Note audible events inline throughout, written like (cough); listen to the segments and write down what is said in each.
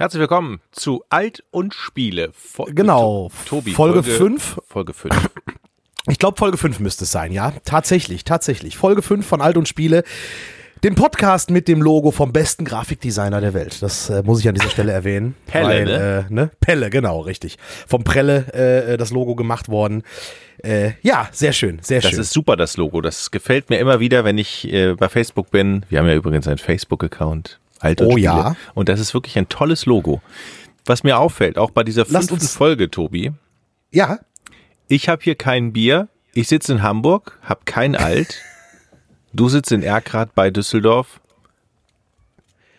Herzlich willkommen zu Alt und Spiele. Fo genau, Tobi. Folge 5. Folge 5. Ich glaube, Folge 5 müsste es sein, ja. Tatsächlich, tatsächlich. Folge 5 von Alt und Spiele. Dem Podcast mit dem Logo vom besten Grafikdesigner der Welt. Das äh, muss ich an dieser Stelle erwähnen. (laughs) Pelle, weil, ne? Äh, ne? Pelle, genau, richtig. Vom Prelle äh, das Logo gemacht worden. Äh, ja, sehr schön, sehr das schön. Das ist super, das Logo. Das gefällt mir immer wieder, wenn ich äh, bei Facebook bin. Wir haben ja übrigens einen Facebook-Account. Alt und oh Spiele. ja. Und das ist wirklich ein tolles Logo. Was mir auffällt, auch bei dieser fünften Folge, Tobi. Ja. Ich habe hier kein Bier. Ich sitze in Hamburg, habe kein Alt. (laughs) Du sitzt in Erkrath bei Düsseldorf.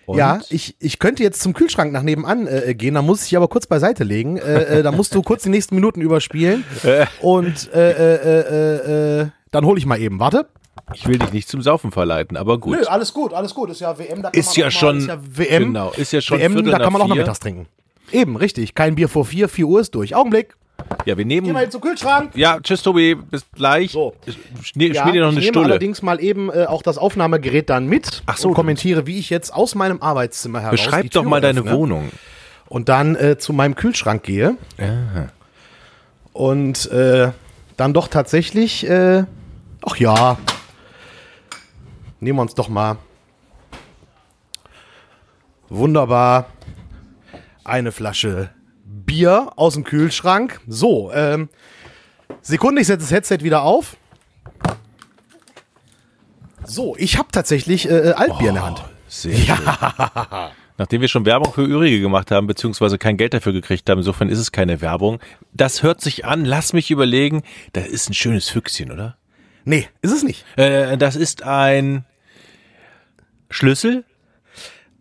Und? Ja, ich, ich könnte jetzt zum Kühlschrank nach nebenan äh, gehen, da muss ich aber kurz beiseite legen. Äh, äh, da musst du kurz die nächsten Minuten überspielen. (laughs) Äh. Und äh, äh, äh, dann hole ich mal eben. Warte. Ich will dich nicht zum Saufen verleiten, aber gut. Nö, alles gut, alles gut. Ist ja WM, da kann ist man ja mal, schon, ist ja WM, genau, ist ja schon WM, da kann man auch noch mittags trinken. Eben, richtig. Kein Bier vor vier, vier Uhr ist durch. Augenblick. Ja, wir nehmen. Geh mal zum Kühlschrank. Ja, tschüss, Tobi. Bis gleich. So. Schmier ja, dir noch eine ich nehme Stulle. allerdings mal eben äh, auch das Aufnahmegerät dann mit. Ach so. Und kommentiere, wie ich jetzt aus meinem Arbeitszimmer heraus. Beschreib doch mal deine öffne Wohnung. Und dann äh, zu meinem Kühlschrank gehe. Aha. Und äh, dann doch tatsächlich. Äh, ach ja. Nehmen wir uns doch mal. Wunderbar. Eine Flasche Bier aus dem Kühlschrank. So, ähm, Sekunde, ich setze das Headset wieder auf. So, ich habe tatsächlich äh, äh, Altbier oh, in der Hand. Sehr ja. (laughs) Nachdem wir schon Werbung für Ürige gemacht haben, beziehungsweise kein Geld dafür gekriegt haben, insofern ist es keine Werbung. Das hört sich an, lass mich überlegen, das ist ein schönes Füchschen, oder? Nee, ist es nicht. Äh, das ist ein Schlüssel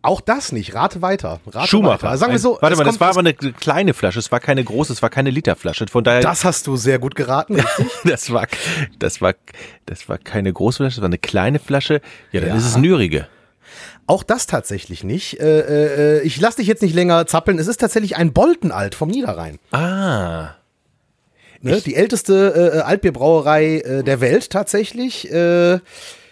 auch das nicht. Rate weiter. Rate Schumacher. Weiter. Sagen wir so. Warte mal, das war aber eine kleine Flasche. Es war keine große, es war keine Literflasche. Von daher. Das hast du sehr gut geraten. (laughs) das war, das war, das war keine große Flasche, das war eine kleine Flasche. Ja, dann ja. ist es Nürige. Auch das tatsächlich nicht. Äh, äh, ich lasse dich jetzt nicht länger zappeln. Es ist tatsächlich ein Boltenalt vom Niederrhein. Ah. Ne? Die älteste äh, Altbierbrauerei äh, der Welt tatsächlich. Äh,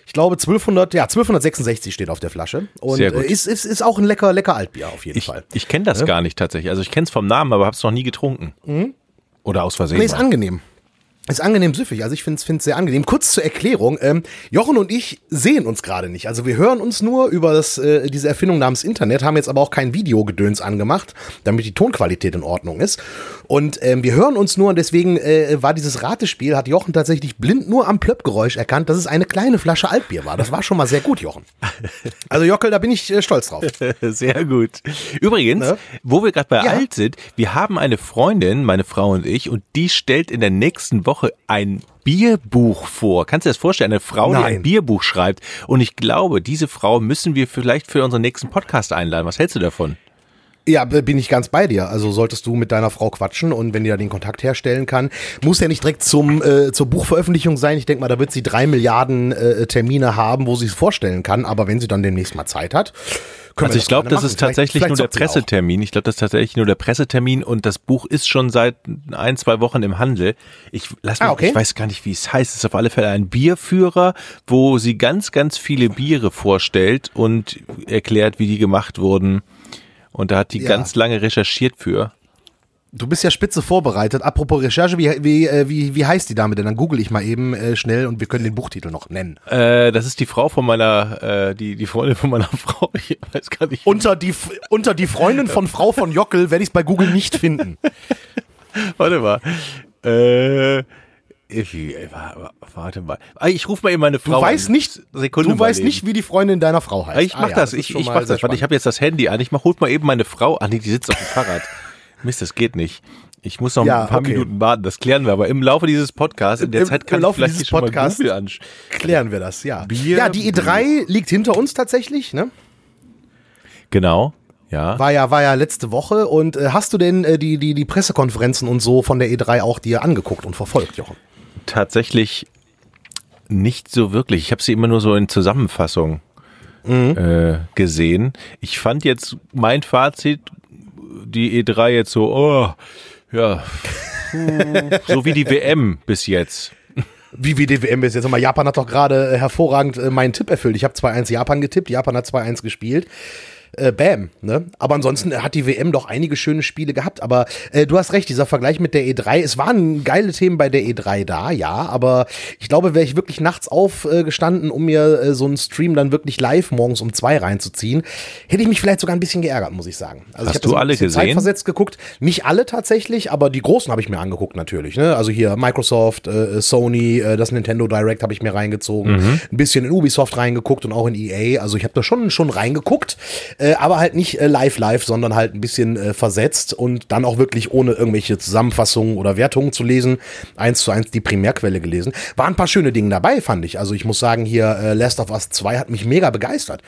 ich glaube 1200, ja 1266 steht auf der Flasche und Sehr gut. Äh, ist, ist, ist auch ein lecker lecker Altbier auf jeden ich, Fall. Ich kenne das ja? gar nicht tatsächlich. Also ich kenne es vom Namen, aber habe es noch nie getrunken. Mhm. Oder aus Versehen. Nee, ist angenehm. Ist angenehm süffig, also ich finde es sehr angenehm. Kurz zur Erklärung, ähm, Jochen und ich sehen uns gerade nicht. Also wir hören uns nur über das, äh, diese Erfindung namens Internet, haben jetzt aber auch kein Videogedöns angemacht, damit die Tonqualität in Ordnung ist. Und ähm, wir hören uns nur und deswegen äh, war dieses Ratespiel, hat Jochen tatsächlich blind nur am Plöppgeräusch erkannt, dass es eine kleine Flasche Altbier war. Das war schon mal sehr gut, Jochen. (laughs) Also Jockel, da bin ich äh, stolz drauf. (laughs) Sehr gut. Übrigens, ne? wo wir gerade bei ja. alt sind, wir haben eine Freundin, meine Frau und ich, und die stellt in der nächsten Woche Woche ein Bierbuch vor. Kannst du dir das vorstellen? Eine Frau, Nein. die ein Bierbuch schreibt. Und ich glaube, diese Frau müssen wir vielleicht für unseren nächsten Podcast einladen. Was hältst du davon? Ja, bin ich ganz bei dir. Also solltest du mit deiner Frau quatschen und wenn die da den Kontakt herstellen kann, muss ja nicht direkt zum äh, zur Buchveröffentlichung sein. Ich denke mal, da wird sie drei Milliarden äh, Termine haben, wo sie es vorstellen kann. Aber wenn sie dann demnächst mal Zeit hat, also ich glaube, das ist tatsächlich vielleicht, vielleicht nur der Pressetermin. Ich glaube, das ist tatsächlich nur der Pressetermin und das Buch ist schon seit ein, zwei Wochen im Handel. Ich lass mich, ah, okay. ich weiß gar nicht, wie es heißt. Es ist auf alle Fälle ein Bierführer, wo sie ganz, ganz viele Biere vorstellt und erklärt, wie die gemacht wurden. Und da hat die ja. ganz lange recherchiert für. Du bist ja spitze vorbereitet. Apropos Recherche, wie, wie, äh, wie, wie heißt die Dame denn? Dann google ich mal eben äh, schnell und wir können den Buchtitel noch nennen. Äh, das ist die Frau von meiner, äh, die, die Freundin von meiner (laughs) Frau. Ich weiß gar nicht. Unter die, unter die Freundin von Frau von Jockel werde ich es bei Google nicht finden. (laughs) Warte mal. Äh, warte mal. Ah, ich rufe mal eben meine Frau. Du weißt nicht, Sekunde du weißt nicht, wie die Freundin deiner Frau heißt. Ich mach ah, ja, das, ich, ich mach das. Warte, ich habe jetzt das Handy an. Ich mach, holt mal eben meine Frau an. Die sitzt auf dem Fahrrad. Mist, das geht nicht. Ich muss noch ja, ein paar okay. Minuten warten, das klären wir. Aber im Laufe dieses Podcasts, in der Im, Zeit kann ich vielleicht dieses schon Podcast mal Google Klären wir das, ja. Bier, ja, die E3 Bier. liegt hinter uns tatsächlich, ne? Genau. Ja. War ja, war ja letzte Woche. Und äh, hast du denn äh, die, die, die Pressekonferenzen und so von der E3 auch dir angeguckt und verfolgt, Jochen? Tatsächlich nicht so wirklich. Ich habe sie immer nur so in Zusammenfassung mhm. äh, gesehen. Ich fand jetzt mein Fazit die E3 jetzt so, oh, ja, (laughs) so wie die WM bis jetzt. Wie wie die WM bis jetzt. Mal, Japan hat doch gerade hervorragend äh, meinen Tipp erfüllt. Ich habe 2-1 Japan getippt, Japan hat 2-1 gespielt. Äh, bam. Ne? Aber ansonsten hat die WM doch einige schöne Spiele gehabt. Aber äh, du hast recht, dieser Vergleich mit der E3, es waren geile Themen bei der E3 da, ja, aber ich glaube, wäre ich wirklich nachts aufgestanden, um mir äh, so einen Stream dann wirklich live morgens um zwei reinzuziehen, hätte ich mich vielleicht sogar ein bisschen geärgert, muss ich sagen. Also hast ich du so alle gesehen? Zeitversetzt geguckt. Nicht alle tatsächlich, aber die großen habe ich mir angeguckt natürlich. Ne? Also hier Microsoft, äh, Sony, äh, das Nintendo Direct habe ich mir reingezogen, mhm. ein bisschen in Ubisoft reingeguckt und auch in EA. Also ich habe da schon schon reingeguckt, äh, aber halt nicht äh, live live, sondern halt ein bisschen äh, versetzt und dann auch wirklich ohne irgendwelche Zusammenfassungen oder Wertungen zu lesen, eins zu eins die Primärquelle gelesen. Waren ein paar schöne Dinge dabei, fand ich. Also ich muss sagen, hier äh, Last of Us 2 hat mich mega begeistert.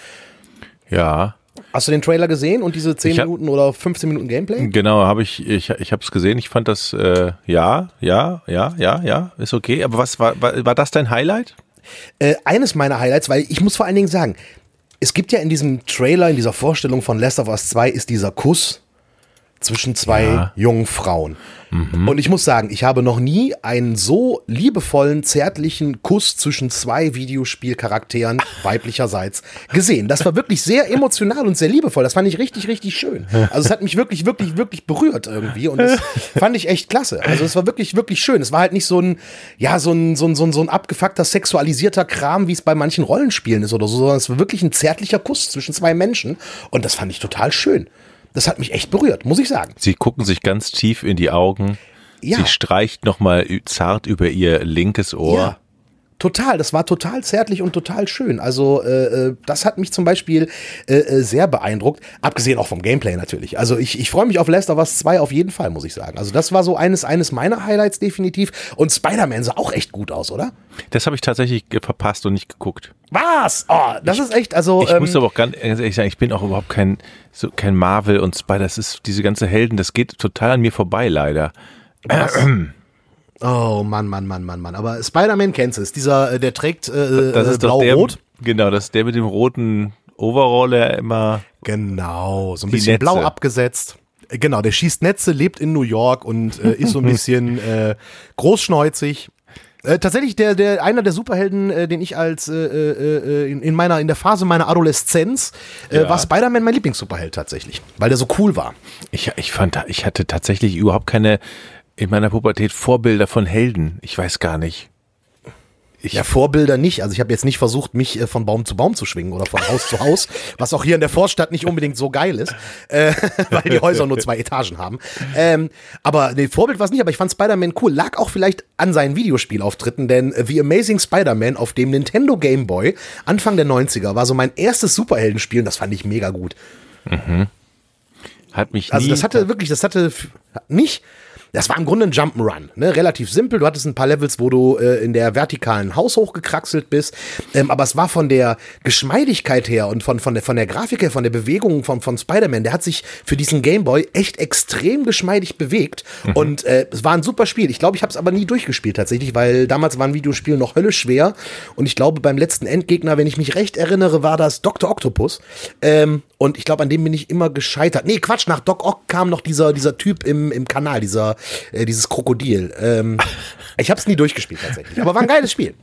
Ja, Hast du den Trailer gesehen und diese 10 hab, Minuten oder 15 Minuten Gameplay? Genau, habe ich, ich, ich habe es gesehen. Ich fand das, äh, ja, ja, ja, ja, ja, ist okay. Aber was war, war, war das dein Highlight? Äh, eines meiner Highlights, weil ich muss vor allen Dingen sagen, es gibt ja in diesem Trailer, in dieser Vorstellung von Last of Us 2 ist dieser Kuss zwischen zwei ja. jungen Frauen. Mhm. Und ich muss sagen, ich habe noch nie einen so liebevollen, zärtlichen Kuss zwischen zwei Videospielcharakteren (laughs) weiblicherseits gesehen. Das war wirklich sehr emotional und sehr liebevoll. Das fand ich richtig, richtig schön. Also es hat mich wirklich, wirklich, wirklich berührt irgendwie und das fand ich echt klasse. Also es war wirklich, wirklich schön. Es war halt nicht so ein, ja, so ein, so ein, so ein, so ein abgefuckter, sexualisierter Kram, wie es bei manchen Rollenspielen ist oder so, sondern es war wirklich ein zärtlicher Kuss zwischen zwei Menschen und das fand ich total schön. Das hat mich echt berührt, muss ich sagen. Sie gucken sich ganz tief in die Augen. Ja. Sie streicht nochmal zart über ihr linkes Ohr. Ja. Total, das war total zärtlich und total schön. Also äh, äh, das hat mich zum Beispiel äh, äh, sehr beeindruckt, abgesehen auch vom Gameplay natürlich. Also ich, ich freue mich auf Last of Us 2 auf jeden Fall, muss ich sagen. Also das war so eines, eines meiner Highlights definitiv. Und Spider-Man sah auch echt gut aus, oder? Das habe ich tatsächlich verpasst und nicht geguckt. Was? Oh, das ich, ist echt, also. Ich ähm, muss aber auch ganz ehrlich sagen, ich bin auch überhaupt kein, so, kein Marvel und Spider. Das ist diese ganze Helden, das geht total an mir vorbei, leider. Was? (clears throat) Oh Mann, Mann, Mann, Mann, Mann. Aber Spider-Man kennst du es. Dieser, äh, der trägt äh, das ist blau-rot. Genau, das ist der mit dem roten Overall, der immer. Genau, so ein bisschen Netze. blau abgesetzt. Äh, genau, der schießt Netze, lebt in New York und äh, ist so ein (laughs) bisschen äh, großschneuzig. Äh, tatsächlich der, der, einer der Superhelden, äh, den ich als äh, äh, in, in, meiner, in der Phase meiner Adoleszenz äh, ja. war Spider-Man mein Lieblings-Superheld tatsächlich, weil der so cool war. Ich, ich fand, ich hatte tatsächlich überhaupt keine in meiner Pubertät Vorbilder von Helden. Ich weiß gar nicht. Ich ja, Vorbilder nicht. Also ich habe jetzt nicht versucht, mich äh, von Baum zu Baum zu schwingen oder von Haus zu Haus, was auch hier in der Vorstadt nicht unbedingt so geil ist, äh, (laughs) weil die Häuser nur zwei Etagen haben. Ähm, aber nee, Vorbild war es nicht, aber ich fand Spider-Man cool. Lag auch vielleicht an seinen Videospielauftritten, denn The Amazing Spider-Man auf dem Nintendo Game Boy Anfang der 90er war so mein erstes Superheldenspiel und das fand ich mega gut. Mhm. Hat mich also nie Also das hatte wirklich, das hatte nicht das war im Grunde ein Jump'n'Run, ne? relativ simpel. Du hattest ein paar Levels, wo du äh, in der vertikalen Haus hochgekraxelt bist, ähm, aber es war von der Geschmeidigkeit her und von, von, der, von der Grafik her, von der Bewegung von, von Spider-Man, der hat sich für diesen Gameboy echt extrem geschmeidig bewegt mhm. und äh, es war ein super Spiel. Ich glaube, ich habe es aber nie durchgespielt tatsächlich, weil damals waren Videospiele noch höllisch schwer und ich glaube, beim letzten Endgegner, wenn ich mich recht erinnere, war das Dr. Octopus ähm, und ich glaube, an dem bin ich immer gescheitert. Nee, Quatsch, nach Doc Ock kam noch dieser, dieser Typ im, im Kanal, dieser äh, dieses Krokodil. Ähm, ich habe es nie durchgespielt tatsächlich, aber war ein geiles Spiel.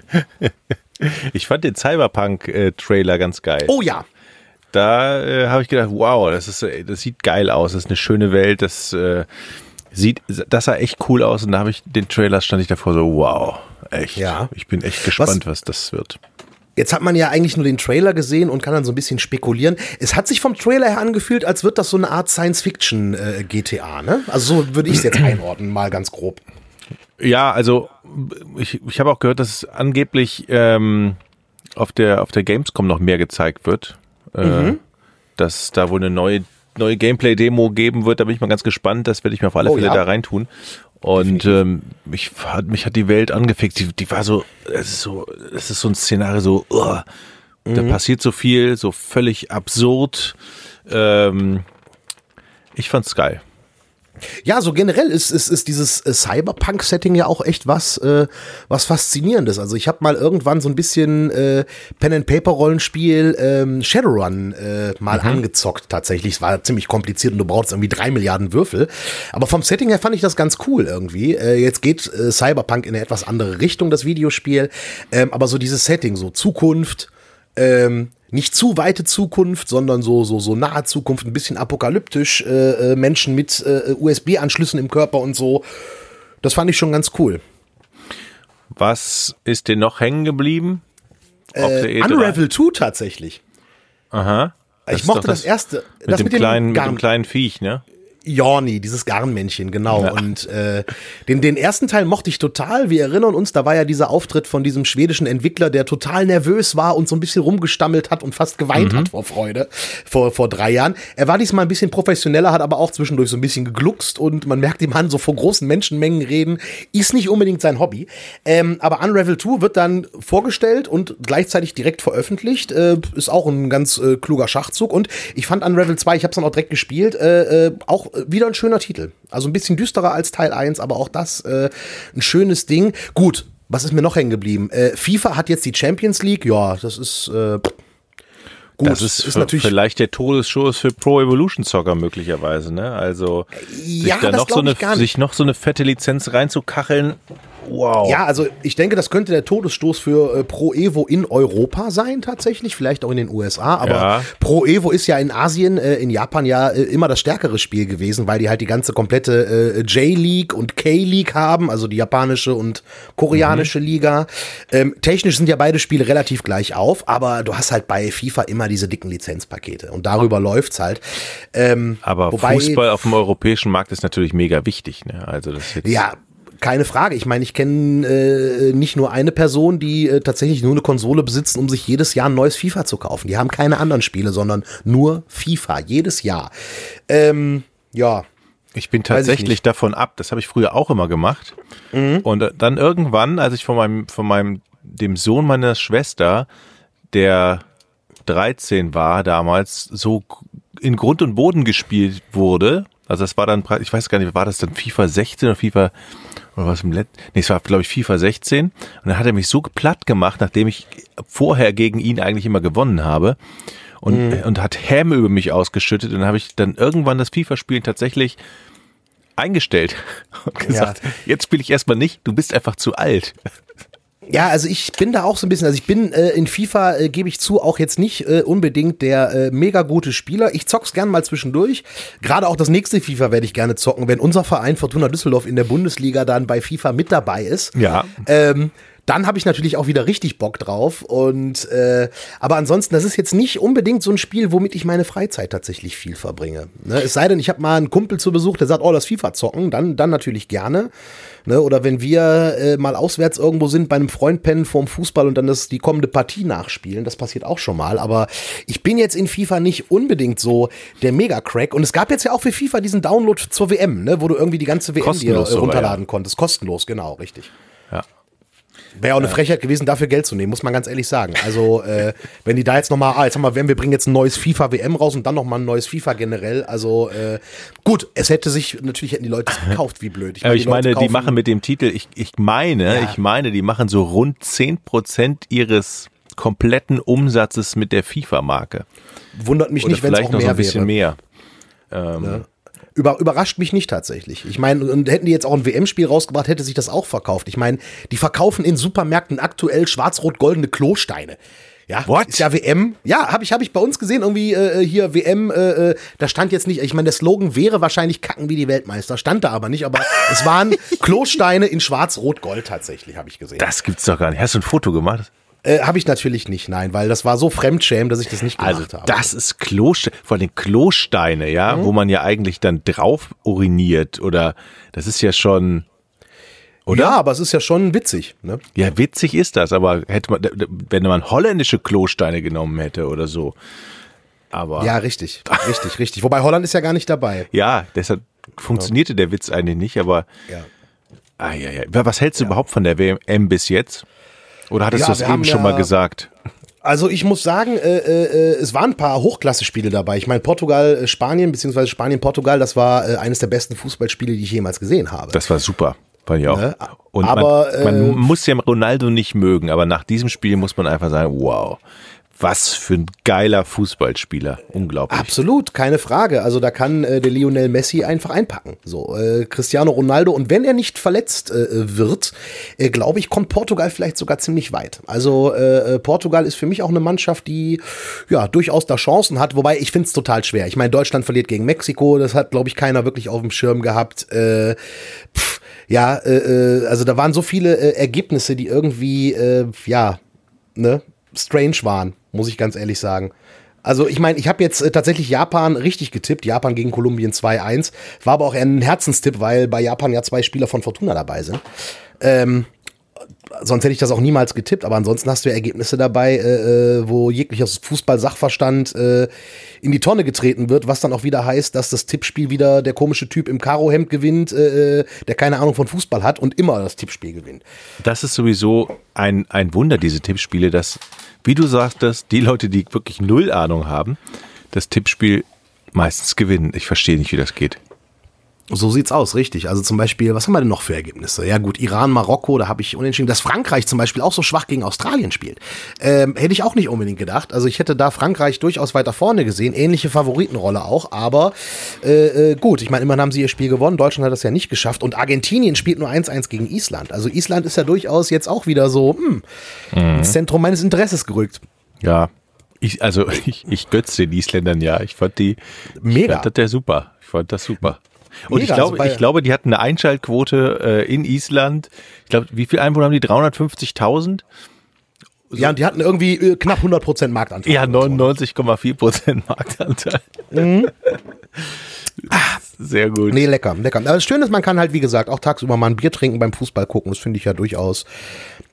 Ich fand den Cyberpunk-Trailer ganz geil. Oh ja. Da äh, habe ich gedacht, wow, das ist, äh, das sieht geil aus, das ist eine schöne Welt, das äh, sieht, das sah echt cool aus und da habe ich den Trailer stand ich davor so, wow, echt. Ja. Ich bin echt gespannt, was, was das wird. Jetzt hat man ja eigentlich nur den Trailer gesehen und kann dann so ein bisschen spekulieren. Es hat sich vom Trailer her angefühlt, als wird das so eine Art Science-Fiction-GTA, äh, ne? Also so würde ich es jetzt (clears throat) einordnen, mal ganz grob. Ja, also ich, ich habe auch gehört, dass angeblich ähm, auf der auf der Gamescom noch mehr gezeigt wird. Äh, mhm. Dass da wohl eine neue neue Gameplay-Demo geben wird. Da bin ich mal ganz gespannt. Das werde ich mir auf alle oh, Fälle ja. da reintun. Und ähm, mich, hat, mich hat die Welt angefickt. Die, die war so, es ist so, es ist so ein Szenario, so, uh, mhm. da passiert so viel, so völlig absurd. Ähm, ich fand's geil. Ja, so generell ist, ist, ist dieses äh, Cyberpunk-Setting ja auch echt was, äh, was Faszinierendes. Also ich habe mal irgendwann so ein bisschen äh, Pen-and-Paper-Rollenspiel ähm, Shadowrun äh, mal mhm. angezockt tatsächlich. Es war ziemlich kompliziert und du brauchst irgendwie drei Milliarden Würfel. Aber vom Setting her fand ich das ganz cool irgendwie. Äh, jetzt geht äh, Cyberpunk in eine etwas andere Richtung, das Videospiel. Ähm, aber so dieses Setting, so Zukunft, ähm, nicht zu weite Zukunft, sondern so, so, so nahe Zukunft, ein bisschen apokalyptisch, äh, äh Menschen mit äh, USB-Anschlüssen im Körper und so. Das fand ich schon ganz cool. Was ist dir noch hängen geblieben? Äh, Unravel 2 tatsächlich. Aha. Ich mochte das, das, erste. Mit, das dem, mit dem kleinen, mit dem kleinen Viech, ne? Jorni, dieses Garnmännchen, genau. Ja. Und äh, den, den ersten Teil mochte ich total. Wir erinnern uns, da war ja dieser Auftritt von diesem schwedischen Entwickler, der total nervös war und so ein bisschen rumgestammelt hat und fast geweint mhm. hat vor Freude vor, vor drei Jahren. Er war diesmal ein bisschen professioneller, hat aber auch zwischendurch so ein bisschen gegluckst und man merkt ihm an, so vor großen Menschenmengen reden, ist nicht unbedingt sein Hobby. Ähm, aber Unravel 2 wird dann vorgestellt und gleichzeitig direkt veröffentlicht. Äh, ist auch ein ganz äh, kluger Schachzug. Und ich fand Unravel 2, ich habe es dann auch direkt gespielt, äh, äh auch wieder ein schöner Titel. Also ein bisschen düsterer als Teil 1, aber auch das äh, ein schönes Ding. Gut, was ist mir noch hängen geblieben? Äh, FIFA hat jetzt die Champions League. Ja, das ist äh, Gut, das ist, ist natürlich vielleicht der Todesschuss für Pro Evolution Soccer möglicherweise, ne? Also ja, sich da noch so eine sich noch so eine fette Lizenz reinzukacheln, Wow. Ja, also ich denke, das könnte der Todesstoß für äh, Pro Evo in Europa sein, tatsächlich, vielleicht auch in den USA. Aber ja. Pro Evo ist ja in Asien, äh, in Japan ja äh, immer das stärkere Spiel gewesen, weil die halt die ganze komplette äh, J-League und K-League haben, also die japanische und koreanische mhm. Liga. Ähm, technisch sind ja beide Spiele relativ gleich auf, aber du hast halt bei FIFA immer diese dicken Lizenzpakete und darüber läuft's halt. Ähm, aber wobei, Fußball auf dem europäischen Markt ist natürlich mega wichtig. Ne? Also das jetzt ja, keine Frage. Ich meine, ich kenne äh, nicht nur eine Person, die äh, tatsächlich nur eine Konsole besitzen, um sich jedes Jahr ein neues FIFA zu kaufen. Die haben keine anderen Spiele, sondern nur FIFA, jedes Jahr. Ähm, ja. Ich bin tatsächlich ich davon ab, das habe ich früher auch immer gemacht. Mhm. Und äh, dann irgendwann, als ich von meinem, von meinem, dem Sohn meiner Schwester, der 13 war damals, so in Grund und Boden gespielt wurde, also das war dann, ich weiß gar nicht, war das dann FIFA 16 oder FIFA oder was im Let nee, es war glaube ich FIFA 16 und dann hat er mich so platt gemacht, nachdem ich vorher gegen ihn eigentlich immer gewonnen habe und mhm. und hat Häme über mich ausgeschüttet und dann habe ich dann irgendwann das FIFA Spielen tatsächlich eingestellt (laughs) und gesagt, ja. jetzt spiele ich erstmal nicht, du bist einfach zu alt. Ja, also ich bin da auch so ein bisschen, also ich bin äh, in FIFA, äh, gebe ich zu, auch jetzt nicht äh, unbedingt der äh, mega gute Spieler. Ich zock's gern mal zwischendurch. Gerade auch das nächste FIFA werde ich gerne zocken, wenn unser Verein Fortuna Düsseldorf in der Bundesliga dann bei FIFA mit dabei ist. Ja. Ähm, dann habe ich natürlich auch wieder richtig Bock drauf. Und äh, aber ansonsten, das ist jetzt nicht unbedingt so ein Spiel, womit ich meine Freizeit tatsächlich viel verbringe. Ne? Es sei denn, ich habe mal einen Kumpel zu Besuch, der sagt, oh, das FIFA zocken, dann, dann natürlich gerne. Ne? Oder wenn wir äh, mal auswärts irgendwo sind bei einem Freund pennen vorm Fußball und dann das, die kommende Partie nachspielen, das passiert auch schon mal. Aber ich bin jetzt in FIFA nicht unbedingt so der Mega-Crack. Und es gab jetzt ja auch für FIFA diesen Download zur WM, ne? wo du irgendwie die ganze WM dir runterladen ja. konntest. Kostenlos, genau, richtig. Wäre auch eine Frechheit gewesen, dafür Geld zu nehmen, muss man ganz ehrlich sagen. Also, äh, wenn die da jetzt nochmal, ah, jetzt haben wir, wir bringen jetzt ein neues FIFA WM raus und dann nochmal ein neues FIFA generell. Also, äh, gut, es hätte sich, natürlich hätten die Leute es gekauft, wie blöd. Ich, meine, ich meine, die machen mit dem Titel, ich, ich meine, ja. ich meine, die machen so rund 10% ihres kompletten Umsatzes mit der FIFA-Marke. Wundert mich Oder nicht, wenn es auch noch mehr so ein bisschen wäre. mehr. Ähm, ja. Über, überrascht mich nicht tatsächlich. Ich meine, und hätten die jetzt auch ein WM-Spiel rausgebracht, hätte sich das auch verkauft. Ich meine, die verkaufen in Supermärkten aktuell schwarz-rot-goldene Klosteine. Ja, What? ist ja WM. Ja, habe ich, hab ich bei uns gesehen, irgendwie äh, hier WM, äh, äh, da stand jetzt nicht, ich meine, der Slogan wäre wahrscheinlich kacken wie die Weltmeister, stand da aber nicht, aber (laughs) es waren Klosteine in schwarz-rot-gold tatsächlich, habe ich gesehen. Das gibt's doch gar nicht. Hast du ein Foto gemacht? Äh, habe ich natürlich nicht, nein, weil das war so fremdschäm, dass ich das nicht gemacht also, habe. Das ist Klosteine, vor allem Klosteine, ja, mhm. wo man ja eigentlich dann drauf uriniert oder das ist ja schon. Oder? Ja, aber es ist ja schon witzig. Ne? Ja, witzig ist das, aber hätte man, wenn man holländische Klosteine genommen hätte oder so. Aber ja, richtig, richtig, richtig. Wobei Holland ist ja gar nicht dabei. (laughs) Ja, deshalb funktionierte der Witz eigentlich nicht, aber. Ja. Ah, ja, ja. Was hältst du ja. überhaupt von der WM bis jetzt? Oder hattest ja, du es eben schon ja, mal gesagt? Also ich muss sagen, äh, äh, es waren ein paar Hochklasse-Spiele dabei. Ich meine, Portugal, äh, Spanien, beziehungsweise Spanien, Portugal, das war äh, eines der besten Fußballspiele, die ich jemals gesehen habe. Das war super. Fand ich auch. Ne? Und aber, man, man äh, muss ja Ronaldo nicht mögen, aber nach diesem Spiel muss man einfach sagen, wow, was für ein geiler Fußballspieler. Unglaublich. Absolut, keine Frage. Also da kann äh, der Lionel Messi einfach einpacken. So, äh, Cristiano Ronaldo. Und wenn er nicht verletzt äh, wird, äh, glaube ich, kommt Portugal vielleicht sogar ziemlich weit. Also äh, äh, Portugal ist für mich auch eine Mannschaft, die ja durchaus da Chancen hat. Wobei ich finde es total schwer. Ich meine, Deutschland verliert gegen Mexiko. Das hat, glaube ich, keiner wirklich auf dem Schirm gehabt. Äh, pff, ja, äh, also da waren so viele äh, Ergebnisse, die irgendwie, äh, ja, ne, strange waren muss ich ganz ehrlich sagen. Also ich meine, ich habe jetzt äh, tatsächlich Japan richtig getippt. Japan gegen Kolumbien 2-1. War aber auch eher ein Herzenstipp, weil bei Japan ja zwei Spieler von Fortuna dabei sind. Ähm, sonst hätte ich das auch niemals getippt, aber ansonsten hast du ja Ergebnisse dabei, äh, äh wo jeglicher Fußball-Sachverstand äh, in die Tonne getreten wird, was dann auch wieder heißt, dass das Tippspiel wieder der komische Typ im Karohemd gewinnt, äh, äh, der keine Ahnung von Fußball hat und immer das Tippspiel gewinnt. Das ist sowieso ein, ein Wunder, diese Tippspiele, dass, wie du sagtest, die Leute, die wirklich null Ahnung haben, das Tippspiel meistens gewinnen. Ich verstehe nicht, wie das geht. So sieht's aus, richtig. Also zum Beispiel, was haben wir denn noch für Ergebnisse? Ja gut, Iran, Marokko, da habe ich unentschieden, dass Frankreich zum Beispiel auch so schwach gegen Australien spielt. Ähm, hätte ich auch nicht unbedingt gedacht. Also ich hätte da Frankreich durchaus weiter vorne gesehen, ähnliche Favoritenrolle auch, aber äh, äh, gut, ich meine, immerhin haben sie ihr Spiel gewonnen, Deutschland hat das ja nicht geschafft und Argentinien spielt nur 1-1 gegen Island. Also Island ist ja durchaus jetzt auch wieder so hm, mhm. ins Zentrum meines Interesses gerückt. Ja, ich, also (laughs) ich, ich götze den Isländern ja. Ich fand die mega. Ich fand das super. Ich fand das super. Und Mega, ich glaube, also ich glaube, die hatten eine Einschaltquote äh, in Island. Ich glaube, wie viele Einwohner haben die? 350.000? So. Ja, und die hatten irgendwie äh, knapp 100% Marktanteil. Ja, 99,4% Marktanteil. Mhm. Sehr gut. Nee, lecker, lecker. Aber das Schöne ist, man kann halt, wie gesagt, auch tagsüber mal ein Bier trinken beim Fußball gucken. Das finde ich ja durchaus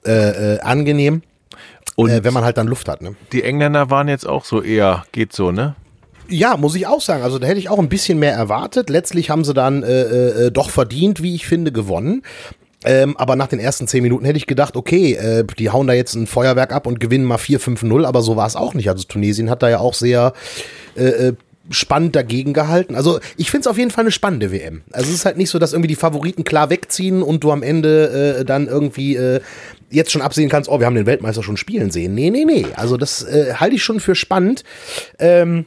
äh, äh, angenehm. Und äh, wenn man halt dann Luft hat. Ne? Die Engländer waren jetzt auch so eher, geht so, ne? Ja, muss ich auch sagen. Also da hätte ich auch ein bisschen mehr erwartet. Letztlich haben sie dann äh, äh, doch verdient, wie ich finde, gewonnen. Ähm, aber nach den ersten zehn Minuten hätte ich gedacht, okay, äh, die hauen da jetzt ein Feuerwerk ab und gewinnen mal 4-5-0, aber so war es auch nicht. Also Tunesien hat da ja auch sehr äh, äh spannend dagegen gehalten. Also ich finde es auf jeden Fall eine spannende WM. Also es ist halt nicht so, dass irgendwie die Favoriten klar wegziehen und du am Ende äh, dann irgendwie äh, jetzt schon absehen kannst, oh, wir haben den Weltmeister schon spielen sehen. Nee, nee, nee. Also das äh, halte ich schon für spannend. Ähm,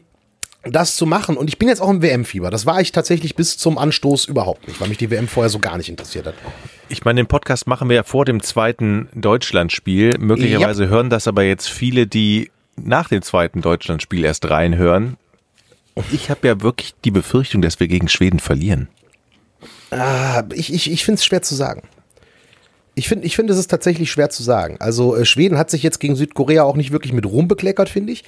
das zu machen. Und ich bin jetzt auch im WM-Fieber. Das war ich tatsächlich bis zum Anstoß überhaupt nicht, weil mich die WM vorher so gar nicht interessiert hat. Ich meine, den Podcast machen wir ja vor dem zweiten Deutschlandspiel. Möglicherweise ja. hören das aber jetzt viele, die nach dem zweiten Deutschlandspiel erst reinhören. Und ich habe ja wirklich die Befürchtung, dass wir gegen Schweden verlieren. Ah, ich ich, ich finde es schwer zu sagen. Ich finde, ich finde, es ist tatsächlich schwer zu sagen. Also äh, Schweden hat sich jetzt gegen Südkorea auch nicht wirklich mit Ruhm bekleckert, finde ich.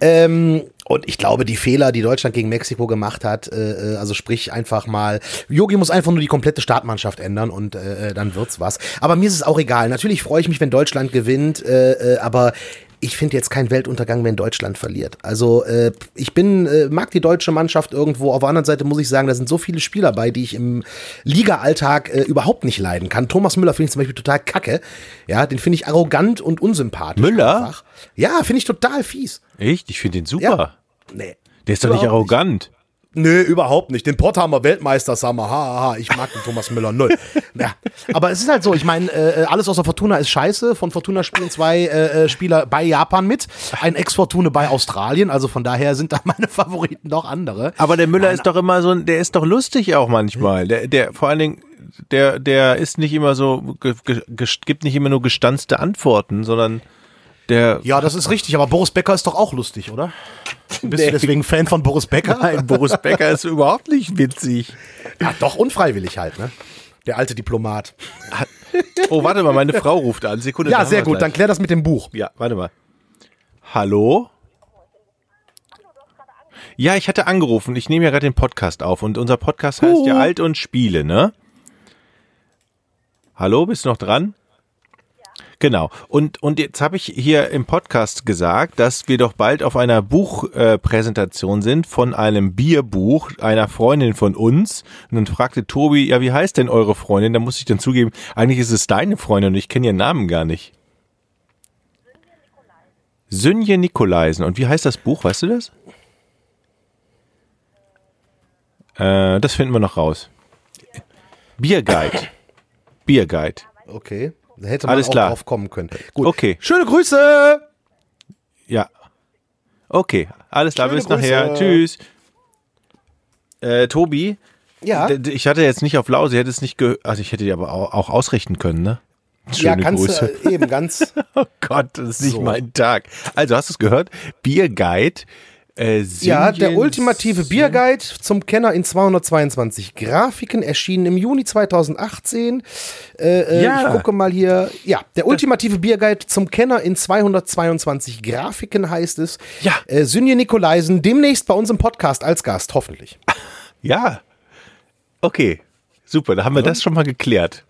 Ähm, und ich glaube, die Fehler, die Deutschland gegen Mexiko gemacht hat, äh, äh also sprich einfach mal, Yogi muss einfach nur die komplette Startmannschaft ändern und äh, äh, dann wird's was. Aber mir ist es auch egal. Natürlich freue ich mich, wenn Deutschland gewinnt, äh, äh, aber ich finde jetzt keinen Weltuntergang, wenn Deutschland verliert. Also äh, ich bin, äh, mag die deutsche Mannschaft irgendwo. Auf der anderen Seite muss ich sagen, da sind so viele Spieler bei, die ich im Liga-Alltag äh, überhaupt nicht leiden kann. Thomas Müller finde ich zum Beispiel total kacke. Ja, den finde ich arrogant und unsympathisch. Müller? Einfach. Ja, finde ich total fies. Echt? Ich finde den super. Ja. Nee. Der ist doch nicht arrogant. Nicht. Nö, überhaupt nicht. Den Potthammer Weltmeister Summer, ha, ha, ich mag den Thomas Müller null. (laughs) Ja, aber es ist halt so, ich meine, äh, alles außer Fortuna ist scheiße. Von Fortuna spielen zwei äh, äh Spieler bei Japan mit, ein Ex-Fortune bei Australien, also von daher sind da (laughs) meine Favoriten doch andere. Aber der Müller Nein, ist doch immer so, der ist doch lustig auch manchmal. Der, der, vor allen Dingen, der, der ist nicht immer so, gibt nicht immer nur gestanzte Antworten, sondern der. Ja, das ist richtig, aber Boris Becker ist doch auch lustig, oder? Bist nee. du deswegen Fan von Boris Becker? Nein, Boris Becker ist überhaupt nicht witzig. Ja, doch unfreiwillig halt, ne? Der alte Diplomat. Oh, warte mal, meine Frau ruft an. Sekunde. Ja, sehr gut, gleich. dann klär das mit dem Buch. Ja, warte mal. Hallo? Ja, ich hatte angerufen. Ich nehme ja gerade den Podcast auf und unser Podcast heißt uh. ja Alt und Spiele, ne? Hallo, bist du noch dran? Genau. Und, und jetzt habe ich hier im Podcast gesagt, dass wir doch bald auf einer Buchpräsentation äh, sind von einem Bierbuch einer Freundin von uns. Und dann fragte Tobi, ja, wie heißt denn eure Freundin? Da muss ich dann zugeben, eigentlich ist es deine Freundin und ich kenne ihren Namen gar nicht. Sünje Nikolaisen. Und wie heißt das Buch? Weißt du das? Äh, das finden wir noch raus. Bierguide. Bierguide. Okay. Da hätte man Alles auch klar. drauf kommen können. Gut. Okay. Schöne Grüße! Ja. Okay, alles klar, bis nachher. Tschüss. Äh, Tobi, ja. Ich hatte jetzt nicht auf Lau, sie hätte es nicht gehört, also ich hätte die aber auch, ausrichten können, ne? Schöne ja, kannst Grüße. Du, eben ganz. (laughs) oh Gott, das ist nicht so. mein Tag. Also hast du es gehört? Bierguide. Äh, ja, der ultimative Bierguide zum Kenner in 222 Grafiken erschienen im Juni 2018. Äh, äh, ja. Ich gucke mal hier. Ja, der ultimative Bierguide zum Kenner in 222 Grafiken heißt es. Ja. Äh, Synje Nikolaisen demnächst bei uns im Podcast als Gast, hoffentlich. (laughs) Ja, Okay, super, da haben wir das schon mal geklärt.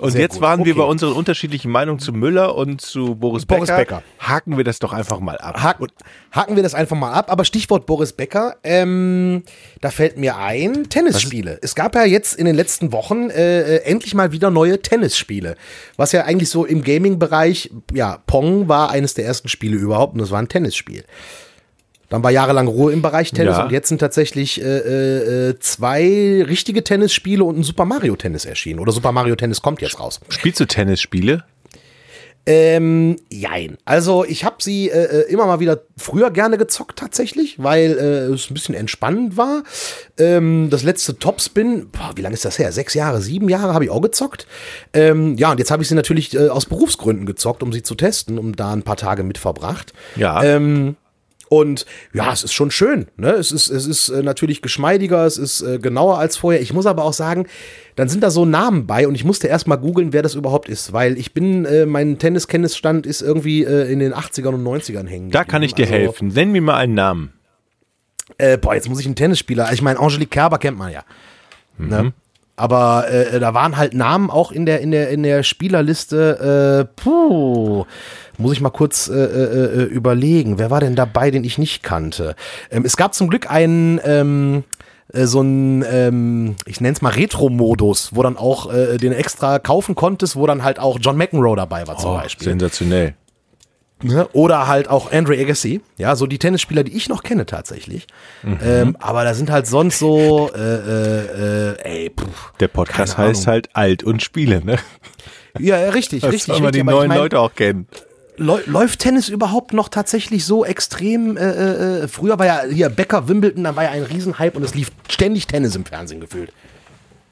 Und Sehr jetzt gut. waren okay. wir bei unseren unterschiedlichen Meinungen zu Müller und zu Boris, Boris Becker. Becker. Haken wir das doch einfach mal ab. Haken, haken wir das einfach mal ab. Aber Stichwort Boris Becker, ähm, da fällt mir ein, Tennisspiele. Es gab ja jetzt in den letzten Wochen äh, äh, endlich mal wieder neue Tennisspiele. Was ja eigentlich so im Gaming-Bereich, ja, Pong war eines der ersten Spiele überhaupt und das war ein Tennisspiel. Dann war jahrelang Ruhe im Bereich Tennis ja. und jetzt sind tatsächlich äh, äh, zwei richtige Tennisspiele und ein Super Mario Tennis erschienen. Oder Super Mario Tennis kommt jetzt raus. Spielst du Tennisspiele? Ähm, jein. Also ich habe sie äh, äh, immer mal wieder früher gerne gezockt tatsächlich, weil äh, es ein bisschen entspannend war. Ähm, das letzte Topspin, boah, wie lange ist das her? Sechs Jahre, sieben Jahre habe ich auch gezockt. Ähm, ja, und jetzt habe ich sie natürlich äh, aus Berufsgründen gezockt, um sie zu testen, um da ein paar Tage mit verbracht. Ja. Ähm, und ja, es ist schon schön. Ne? Es ist, es ist äh, natürlich geschmeidiger, es ist äh, genauer als vorher. Ich muss aber auch sagen, dann sind da so Namen bei und ich musste erst mal googeln, wer das überhaupt ist, weil ich bin, äh, mein Tenniskenntnisstand ist irgendwie äh, in den 80ern und 90ern hängen. Da kann ich dir also, helfen. Nenn mir mal einen Namen. Äh, boah, jetzt muss ich einen Tennisspieler. Ich meine, Angelique Kerber kennt man ja. Mhm. Ne? Aber da waren halt Namen auch in der, in der, in der Spielerliste. Puh, muss ich mal kurz äh, äh, äh, überlegen. Wer war denn dabei, den ich nicht kannte? Ähm, es gab zum Glück einen. Ähm, äh, so ein, ähm, ich nenne es mal Retro-Modus, wo dann auch äh, den extra kaufen konntest, wo dann halt auch John McEnroe dabei war zum oh, Beispiel. Sensationell. Ne? Oder halt auch Andre Agassi, ja, so die Tennisspieler, die ich noch kenne tatsächlich. Mhm. Ähm, aber da sind halt sonst so, äh, äh, äh, ey, pff, Der Podcast heißt halt Alt und Spiele, ne? Ja, richtig, das richtig. Soll man die neuen ich mein, Leute auch kennen. Läuft Tennis überhaupt noch tatsächlich so extrem? Äh, äh, äh, früher war ja hier Becker Wimbledon, da war ja ein Riesenhype und es lief ständig Tennis im Fernsehen gefühlt.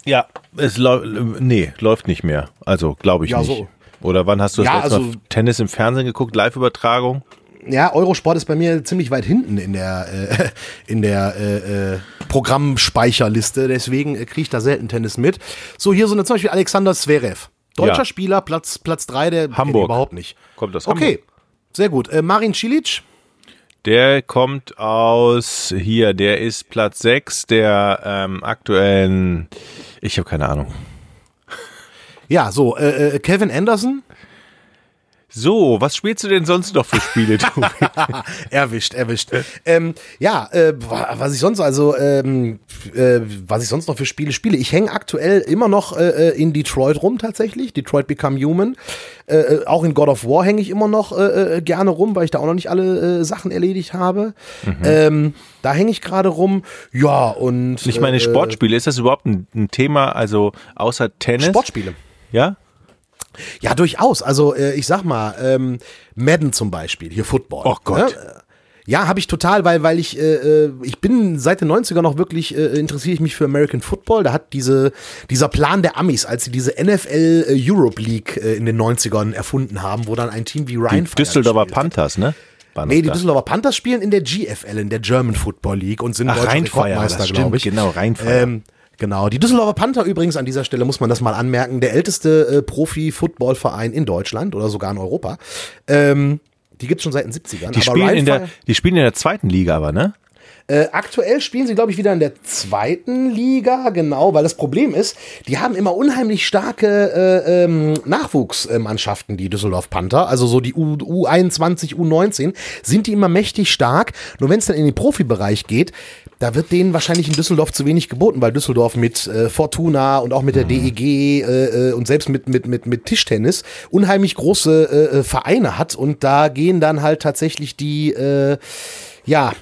Ja, es läuft, nee, läuft nicht mehr. Also glaube ich ja, nicht. So. Oder wann hast du das ja, letzte also, Mal Tennis im Fernsehen geguckt, Live-Übertragung? Ja, Eurosport ist bei mir ziemlich weit hinten in der, äh, in der äh, äh, Programmspeicherliste, deswegen äh, kriege ich da selten Tennis mit. So, hier so eine, zum Beispiel Alexander Zverev. Deutscher ja. Spieler, Platz, Platz 3, der Hamburg. überhaupt nicht. Kommt aus Hamburg. Okay, sehr gut. Äh, Marin Cilic? Der kommt aus hier, der ist Platz 6 der ähm, aktuellen, ich habe keine Ahnung. Ja, so, äh, äh, Kevin Anderson. So, was spielst du denn sonst noch für Spiele, (laughs) Tobi? (laughs) erwischt, erwischt. Ähm, ja, äh, was ich sonst also, ähm, äh, was ich sonst noch für Spiele spiele. Ich hänge aktuell immer noch äh, äh in Detroit rum tatsächlich. Detroit Become Human. Äh, äh, auch in God of War hänge ich immer noch gerne rum, weil ich da auch noch nicht alle Sachen erledigt habe. Mhm. Ähm, da hänge ich gerade rum. Ja, und. Ich meine, Sportspiele, ist das überhaupt ein, ein Thema, also außer Tennis? Sportspiele. Ja? Ja, durchaus. Also äh, ich sag mal, ähm, Madden zum Beispiel, hier Football. Oh Gott. Ne? Ja, habe ich total, weil, weil ich, äh, äh ich bin seit den 90ern noch wirklich, äh, interessiere ich mich für American Football. Da hat diese, dieser Plan der Amis, als sie diese NFL äh, Europe League äh, in den 90ern erfunden haben, wo dann ein Team wie Ryan Die Düsseldorfer Panthers, ne? Nee, die Düsseldorfer Panthers spielen in der GFL, in der German Football League und sind Ach, deutsche Rekordmeister, glaube ich. Genau, Rheinfeier. Ähm, Genau, die Düsseldorfer Panther übrigens an dieser Stelle muss man das mal anmerken, der älteste äh, Profi-Football-Verein in Deutschland oder sogar in Europa. Ähm, die gibt's schon seit den 70ern. Die, spielen in, der, die spielen in der zweiten Liga aber, ne? Äh, aktuell spielen sie, glaube ich, wieder in der zweiten Liga, genau, weil das Problem ist, die haben immer unheimlich starke äh, ähm, Nachwuchsmannschaften, die Düsseldorf Panther, also so die U U21, U19, sind die immer mächtig stark. Nur wenn es dann in den Profibereich geht, da wird denen wahrscheinlich in Düsseldorf zu wenig geboten, weil Düsseldorf mit äh, Fortuna und auch mit der mhm. DEG äh, äh, und selbst mit, mit, mit, mit Tischtennis unheimlich große äh, äh, Vereine hat und da gehen dann halt tatsächlich die, äh, ja,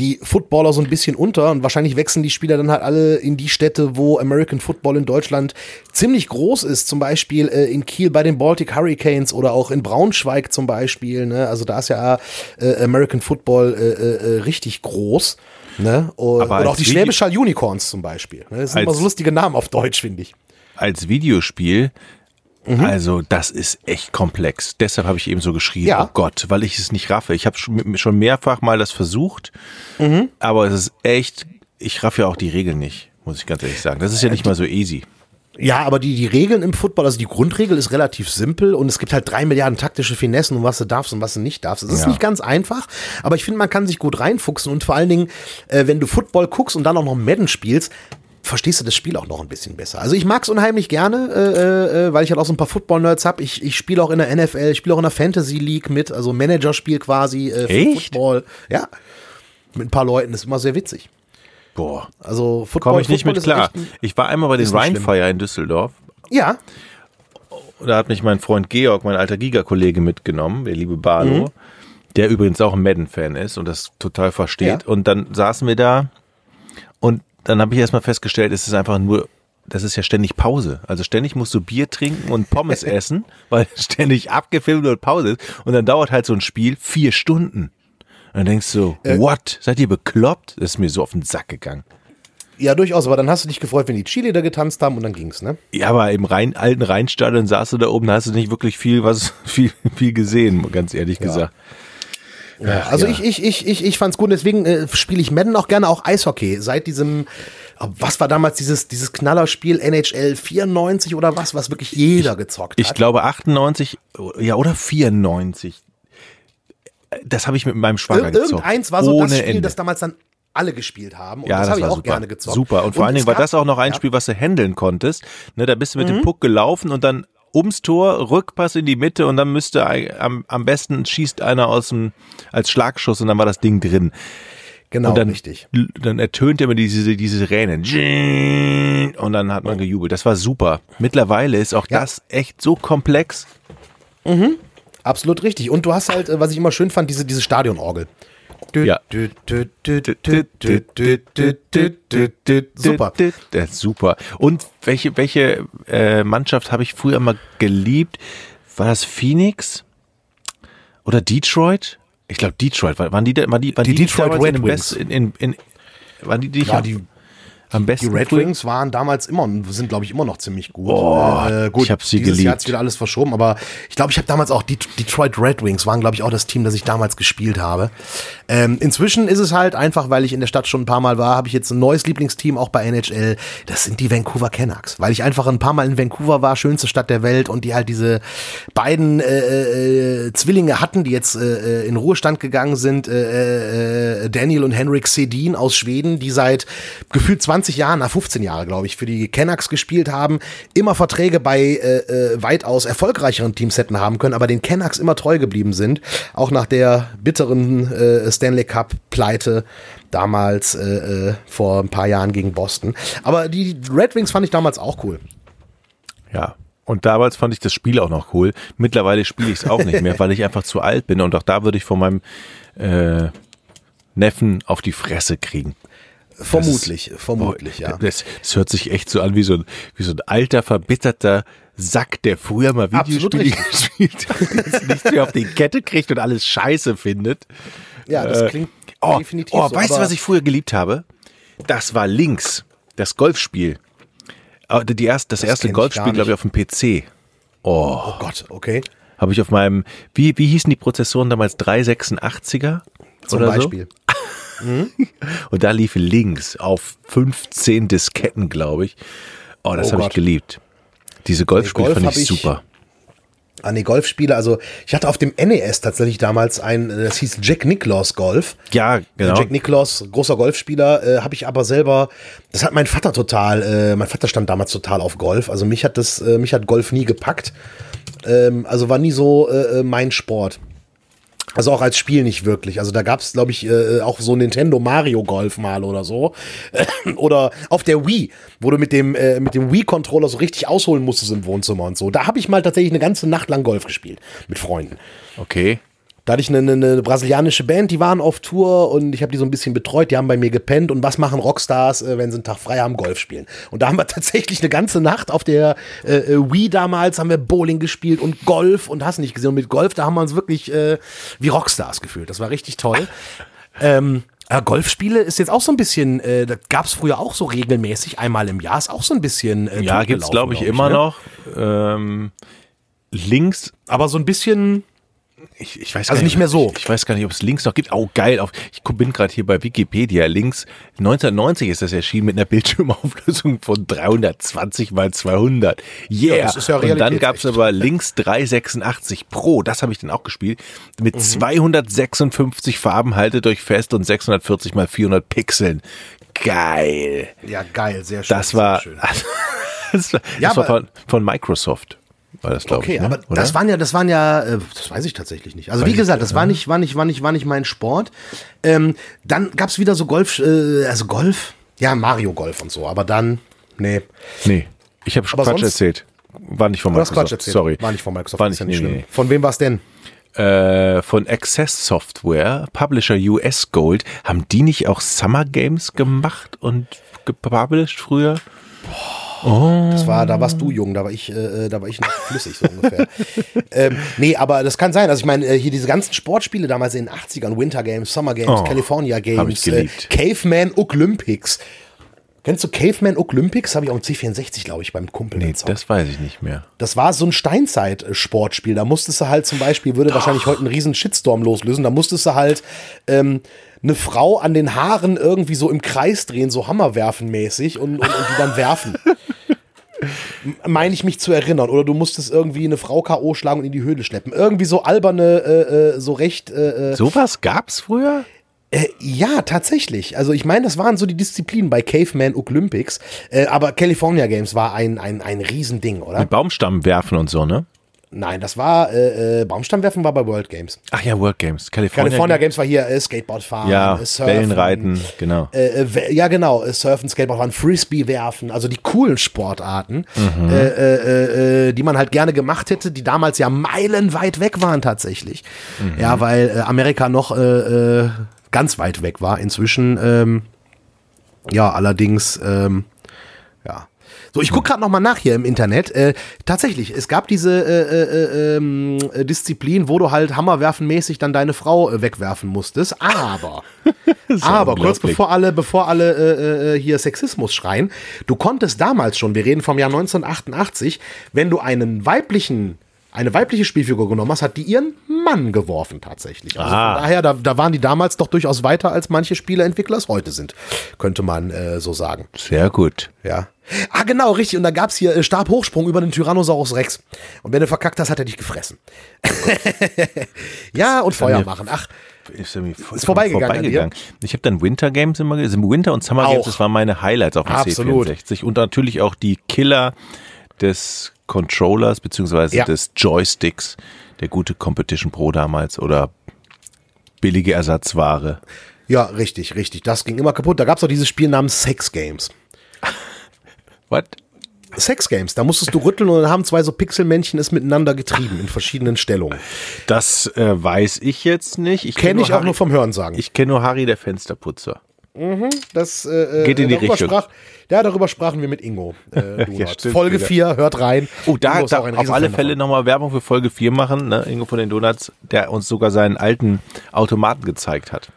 die Footballer so ein bisschen unter und wahrscheinlich wechseln die Spieler dann halt alle in die Städte, wo American Football in Deutschland ziemlich groß ist. Zum Beispiel äh, in Kiel bei den Baltic Hurricanes oder auch in Braunschweig zum Beispiel. Ne? Also da ist ja äh, American Football äh, äh, äh richtig groß. Ne? Oder auch die Schwäbisch Hall Unicorns zum Beispiel. Ne? Das sind immer so lustige Namen auf Deutsch, finde ich. Als Videospiel Mhm. Also das ist echt komplex. Deshalb habe ich eben so geschrieben, ja. oh Gott, weil ich es nicht raffe. Ich habe schon mehrfach mal das versucht, mhm. aber es ist echt, ich raffe ja auch die Regeln nicht, muss ich ganz ehrlich sagen. Das ist ja nicht mal so easy. Ja, aber die, die Regeln im Football, also die Grundregel ist relativ simpel und es gibt halt drei Milliarden taktische Finessen und was du darfst und was du nicht darfst. Es ist ja. nicht ganz einfach, aber ich finde, man kann sich gut reinfuchsen und vor allen Dingen, äh, wenn du Football guckst und dann auch noch Madden spielst, verstehst du das Spiel auch noch ein bisschen besser. Also ich mag es unheimlich gerne, äh, äh, weil ich halt auch so ein paar Football-Nerds habe. Ich, ich spiele auch in der NFL, ich spiele auch in der Fantasy League mit, also Managerspiel quasi äh, Echt? Football. Ja, mit ein paar Leuten, das ist immer sehr witzig. Boah. Also Football. Komme ich nicht Football mit klar. Ein, ich war einmal bei den Rheinfire in Düsseldorf. Ja. Da hat mich mein Freund Georg, mein alter Giga-Kollege, mitgenommen, der liebe Barlo, mhm. der übrigens auch ein Madden-Fan ist und das total versteht. Ja. Und dann saßen wir da und dann habe ich erstmal festgestellt, es ist einfach nur, das ist ja ständig Pause. Also ständig musst du Bier trinken und Pommes (laughs) essen, weil (laughs) ständig abgefilmt und Pause ist. Und dann dauert halt so ein Spiel vier Stunden. Und dann denkst du, äh, what? Seid ihr bekloppt? Das ist mir so auf den Sack gegangen. Ja, durchaus, aber dann hast du dich gefreut, wenn die Chile da getanzt haben und dann ging's, ne? Ja, aber im Rhein, alten Rheinstadion saß du da oben, da hast du nicht wirklich viel, was, (laughs) viel, viel gesehen, ganz ehrlich ja. gesagt. Ja, also ja. ich, ich, ich, ich, ich fand's gut, deswegen äh, spiele ich Madden auch gerne auch Eishockey. Seit diesem, oh, was war damals dieses, dieses Knallerspiel NHL 94 oder was, was wirklich jeder gezockt hat? Ich glaube 98, ja, oder 94. Das habe ich mit meinem Schwager Ir gezockt. Irgendeins war so Ohne das Spiel, Ende. das damals dann alle gespielt haben. Und ja, das, das habe ich auch super. gerne gezockt. Super. Und vor und allen Dingen war das auch noch ein ja. Spiel, was du handeln konntest. Ne, da bist du mit mhm. dem Puck gelaufen und dann ums Tor, Rückpass in die Mitte und dann müsste am, am besten schießt einer aus dem, als Schlagschuss und dann war das Ding drin. Genau, und dann, richtig. Dann ertönt immer diese, diese Ränen. Und dann hat man gejubelt. Das war super. Mittlerweile ist auch ja. das echt so komplex. Mhm. Absolut richtig. Und du hast halt, was ich immer schön fand, diese, diese Stadionorgel. Ja. Super. Das ist super. Und welche, welche äh, Mannschaft habe ich früher mal geliebt? War das Phoenix? Oder Detroit? Ich glaube Detroit. Waren die, waren die, waren die, die Detroit Red Wings. In, in, in, waren die, die, ja, die am besten. Die Red Wings waren damals immer, sind glaube ich immer noch ziemlich gut. Oh, äh, gut, ich habe sie dieses geliebt. Jahr hat wieder alles verschoben, aber ich glaube, ich habe damals auch die Detroit Red Wings waren glaube ich auch das Team, das ich damals gespielt habe. Ähm, inzwischen ist es halt einfach, weil ich in der Stadt schon ein paar Mal war, habe ich jetzt ein neues Lieblingsteam auch bei NHL. Das sind die Vancouver Canucks, weil ich einfach ein paar Mal in Vancouver war, schönste Stadt der Welt und die halt diese beiden äh, äh, Zwillinge hatten, die jetzt äh, in Ruhestand gegangen sind, äh, äh, Daniel und Henrik Sedin aus Schweden, die seit gefühlt 20 20 Jahren, nach 15 Jahre, glaube ich, für die Canucks gespielt haben, immer Verträge bei äh, äh, weitaus erfolgreicheren Teams hätten haben können, aber den Canucks immer treu geblieben sind, auch nach der bitteren äh, Stanley Cup Pleite damals äh, äh, vor ein paar Jahren gegen Boston. Aber die Red Wings fand ich damals auch cool. Ja, und damals fand ich das Spiel auch noch cool. Mittlerweile spiele ich es auch nicht mehr, weil ich einfach zu alt bin. Und auch da würde ich von meinem äh, Neffen auf die Fresse kriegen. Vermutlich, das, vermutlich, boah, ja. Das, das, hört sich echt so an wie so, ein, wie so ein alter, verbitterter Sack, der früher mal Videospiele gespielt hat, nichts mehr auf die Kette kriegt und alles scheiße findet. Ja, das äh, klingt oh, definitiv oh, so. Weißt du, was ich früher geliebt habe? Das war links, das Golfspiel. Ah, die erst, das, das erste Golfspiel, glaube ich, auf dem PC. Oh. oh Gott, okay. Habe ich auf meinem, wie, wie hießen die Prozessoren damals? 386er? Zum oder Beispiel. So? Mhm. Und da lief links auf 15 Disketten, glaube ich. Oh, das oh habe ich geliebt. Diese Golfspiele Golf fand ich super. An die Golfspiele, also ich hatte auf dem NES tatsächlich damals ein, das hieß Jack Nicklaus Golf. Ja, genau. Jack Nicklaus, großer Golfspieler, äh, habe ich aber selber, das hat mein Vater total, äh, mein Vater stand damals total auf Golf, also mich hat das, äh, mich hat Golf nie gepackt. Ähm, also war nie so äh, äh mein Sport. Also auch als Spiel nicht wirklich. Also da gab es, glaube ich, äh, auch so Nintendo Mario Golf mal oder so. (clears throat) oder auf der Wii, wo du mit dem, äh, mit dem Wii-Controller so richtig ausholen musstest im Wohnzimmer und so. Da habe ich mal tatsächlich eine ganze Nacht lang Golf gespielt mit Freunden. Okay. Da hatte ich eine, eine, brasilianische Band, die waren auf Tour und ich habe die so ein bisschen betreut. Die haben bei mir gepennt. Und was machen Rockstars, äh, wenn sie einen Tag frei haben? Golf spielen. Und da haben wir (laughs) tatsächlich eine ganze Nacht auf der äh, äh, Wii damals haben wir Bowling gespielt und Golf und hast nicht gesehen. Und mit Golf, da haben wir uns wirklich äh, wie Rockstars gefühlt. Das war richtig toll. (laughs) ähm, äh, Golfspiele ist jetzt auch so ein bisschen, äh, das gab es früher auch so regelmäßig, einmal im Jahr, ist auch so ein bisschen. Äh, ja, gibt es, glaube ich, glaub ich, immer ne? noch. Ähm, links. Aber so ein bisschen ich, ich weiß also nicht, nicht mehr so. Ich, ich, weiß gar nicht, ob es Links noch gibt. Oh, geil. Auf, ich bin gerade hier bei Wikipedia. Links 1990 ist das erschienen mit einer Bildschirmauflösung von 320 mal 200. Yeah. Ja, das ist ja Und dann gab es aber Links 386 Pro. Das habe ich dann auch gespielt. Mit mhm. 256 Farben, haltet euch fest und 640 mal 400 Pixeln. Geil. Ja, geil. Sehr schön. Das war, schön. (laughs) das war, ja, das war von, von Microsoft war das, glaube okay, ich. Okay, ne? aber Oder? das waren ja, das waren ja, äh, das weiß ich tatsächlich nicht. Also weiß wie gesagt, das war nicht, war nicht, war nicht, war nicht mein Sport. Ähm, dann gab es wieder so Golf, äh, also Golf, ja, Mario Golf und so, aber dann, nee. Nee, ich habe Quatsch sonst, erzählt. War nicht von Microsoft. Quatsch erzählt. Sorry. War nicht von Microsoft. War nicht, ja nicht nee, schlimm. Nee. Von wem war es denn? Äh, von Access Software, Publisher US Gold. Haben die nicht auch Summer Games gemacht und gepublished früher? Boah. Oh. Das war, da warst du jung, da war ich, äh, da war ich noch flüssig so ungefähr. (laughs) ähm, nee, aber das kann sein. Also ich meine, äh, hier diese ganzen Sportspiele damals in den 80ern, Winter Games, Summer Games, oh, California Games, äh, Caveman Olympics. Kennst du Caveman Olympics? Habe ich auch im C64, glaube ich, beim Kumpel. Nee, das weiß ich nicht mehr. Das war so ein Steinzeit-Sportspiel. Da musstest du halt zum Beispiel, würde Doch. wahrscheinlich heute einen riesen Shitstorm loslösen, da musstest du halt ähm, eine Frau an den Haaren irgendwie so im Kreis drehen, so Hammer werfen mäßig und, und, und die dann werfen. Meine ich mich zu erinnern. Oder du musstest irgendwie eine Frau K.O. schlagen und in die Höhle schleppen. Irgendwie so alberne, äh, äh so recht. Äh, äh Sowas gab's früher? Äh, ja, tatsächlich. Also ich meine, das waren so die Disziplinen bei Caveman Olympics. Äh, aber California Games war ein, ein, ein Riesending, oder? Mit Baumstamm werfen und so, ne? Nein, das war äh, äh, Baumstammwerfen war bei World Games. Ach ja, World Games. California, California Games war hier äh, Skateboardfahren, ja, äh, Surfen, Wellenreiten, genau. Äh, ja, genau, äh, Surfen, Skateboardfahren, Frisbee werfen, also die coolen Sportarten, mhm. äh, äh, äh, die man halt gerne gemacht hätte, die damals ja meilenweit weg waren tatsächlich. Mhm. Ja, weil äh, Amerika noch äh, äh, ganz weit weg war. Inzwischen, ähm, ja, allerdings, ähm, ja, so, ich gucke gerade noch mal nach hier im Internet. Äh, tatsächlich, es gab diese äh, äh, ähm, äh, Disziplin, wo du halt hammerwerfenmäßig dann deine Frau äh, wegwerfen musstest. Aber, (laughs) aber kurz bevor alle, bevor alle äh, hier Sexismus schreien, du konntest damals schon, wir reden vom Jahr 1988, wenn du einen weiblichen eine weibliche Spielfigur genommen hast, hat die ihren Mann geworfen tatsächlich. Also ah. von daher, da, da waren die damals doch durchaus weiter, als manche Spieleentwickler es heute sind, könnte man äh, so sagen. Sehr gut. Ja. Ah, genau, richtig. Und da gab's hier äh, Stabhochsprung über den Tyrannosaurus Rex. Und wenn du verkackt hast, hat er dich gefressen. (laughs) ja, und Feuer machen. Ach, ist, ist vorbeigegangen. vorbeigegangen. Ich habe dann Winter Games immer gesehen. Winter und Summer auch. Games, das waren meine Highlights auf dem Absolut. C64. Und natürlich auch die Killer des Controllers beziehungsweise ja. des Joysticks, der gute Competition Pro damals oder billige Ersatzware. Ja, richtig, richtig. Das ging immer kaputt. Da gab es auch dieses Spiel namens Sex Games. (laughs) What? Sex Games, da musstest du rütteln und dann haben zwei so Pixelmännchen es miteinander getrieben in verschiedenen Stellungen. Das äh, weiß ich jetzt nicht. Ich kenne kenn ich auch nur vom Hören sagen. Ich kenne nur Harry der Fensterputzer. Mhm, das äh, äh geht in die Richtung. Sprach, ja, darüber sprachen wir mit Ingo. Äh, (laughs) ja, Folge 4, hört rein. Oh, da, da auf alle Fälle nochmal Werbung für Folge 4 machen. Ne? Ingo von den Donuts, der uns sogar seinen alten Automaten gezeigt hat.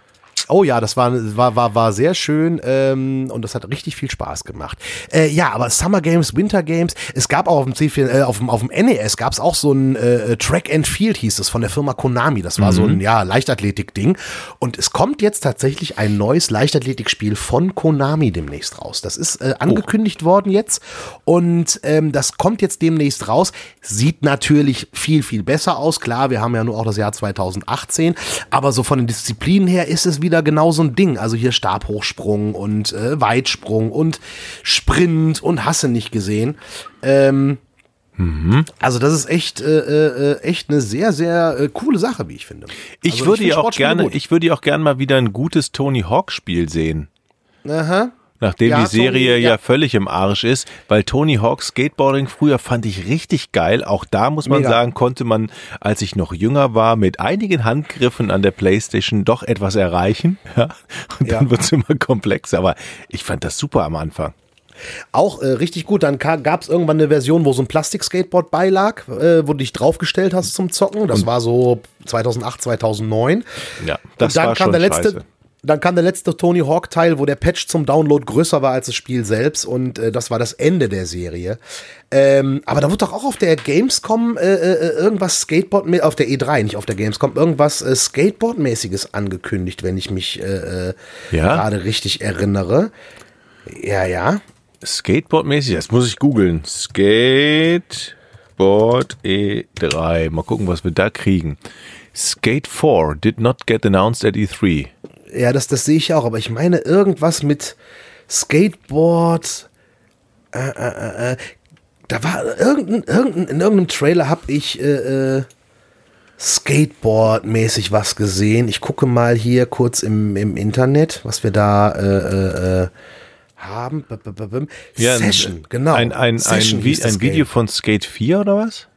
Oh ja, das war, war, war, war sehr schön ähm, und das hat richtig viel Spaß gemacht. Äh, ja, aber Summer Games, Winter Games, es gab auch auf dem C4, äh, auf dem, auf dem NES gab es auch so ein äh, Track and Field hieß es von der Firma Konami. Das war mhm. so ein ja, Leichtathletik-Ding. Und es kommt jetzt tatsächlich ein neues Leichtathletikspiel von Konami demnächst raus. Das ist äh, angekündigt oh. worden jetzt und ähm, das kommt jetzt demnächst raus. Sieht natürlich viel, viel besser aus. Klar, wir haben ja nur auch das Jahr 2018, aber so von den Disziplinen her ist es wieder wieder genau so ein Ding. Also hier Stabhochsprung und äh, Weitsprung und Sprint und hasse nicht gesehen. Ähm, mhm. Also das ist echt, äh, äh, echt eine sehr, sehr äh, coole Sache, wie ich finde. Ich also würde ja auch gerne, gut. ich würde ja auch gerne mal wieder ein gutes Tony Hawk Spiel sehen. Aha. Nachdem ja, die Serie Tony, ja. ja. völlig im Arsch ist, weil Tony Hawk Skateboarding früher fand ich richtig geil. Auch da muss man Mega. sagen, konnte man, als ich noch jünger war, mit einigen Handgriffen an der Playstation doch etwas erreichen. (laughs) Ja? Und dann ja. wird es immer komplexer. Aber ich fand das super am Anfang. Auch äh, richtig gut. Dann gab es irgendwann eine Version, wo so ein Plastik-Skateboard beilag, äh, wo du dich draufgestellt hast zum Zocken. Das Und war so 2008, 2009. Ja, das Und dann war kam schon der letzte. Scheiße. Dann kam der letzte Tony Hawk Teil, wo der Patch zum Download größer war als das Spiel selbst und äh, das war das Ende der Serie. Ähm, aber da wird doch auch auf der Gamescom äh, äh, irgendwas Skateboard auf der E3, nicht auf der Gamescom, irgendwas äh, Skateboard-mäßiges angekündigt, wenn ich mich äh, äh ja? gerade richtig erinnere. Ja, ja. Skateboard-mäßig, das muss ich googeln. Skateboard E3. Mal gucken, was wir da kriegen. Skate 4 did not get announced at E3. Ja, das, das sehe ich auch, aber ich meine irgendwas mit Skateboard. Äh, äh, äh, äh. da war irgendein, irgendein, in irgendeinem Trailer habe ich äh, äh, Skateboard-mäßig was gesehen. Ich gucke mal hier kurz im, im Internet, was wir da äh, äh, haben. Ja, Session, genau. Ein, ein, Session ein, ein, ein Video von Skate 4 oder was?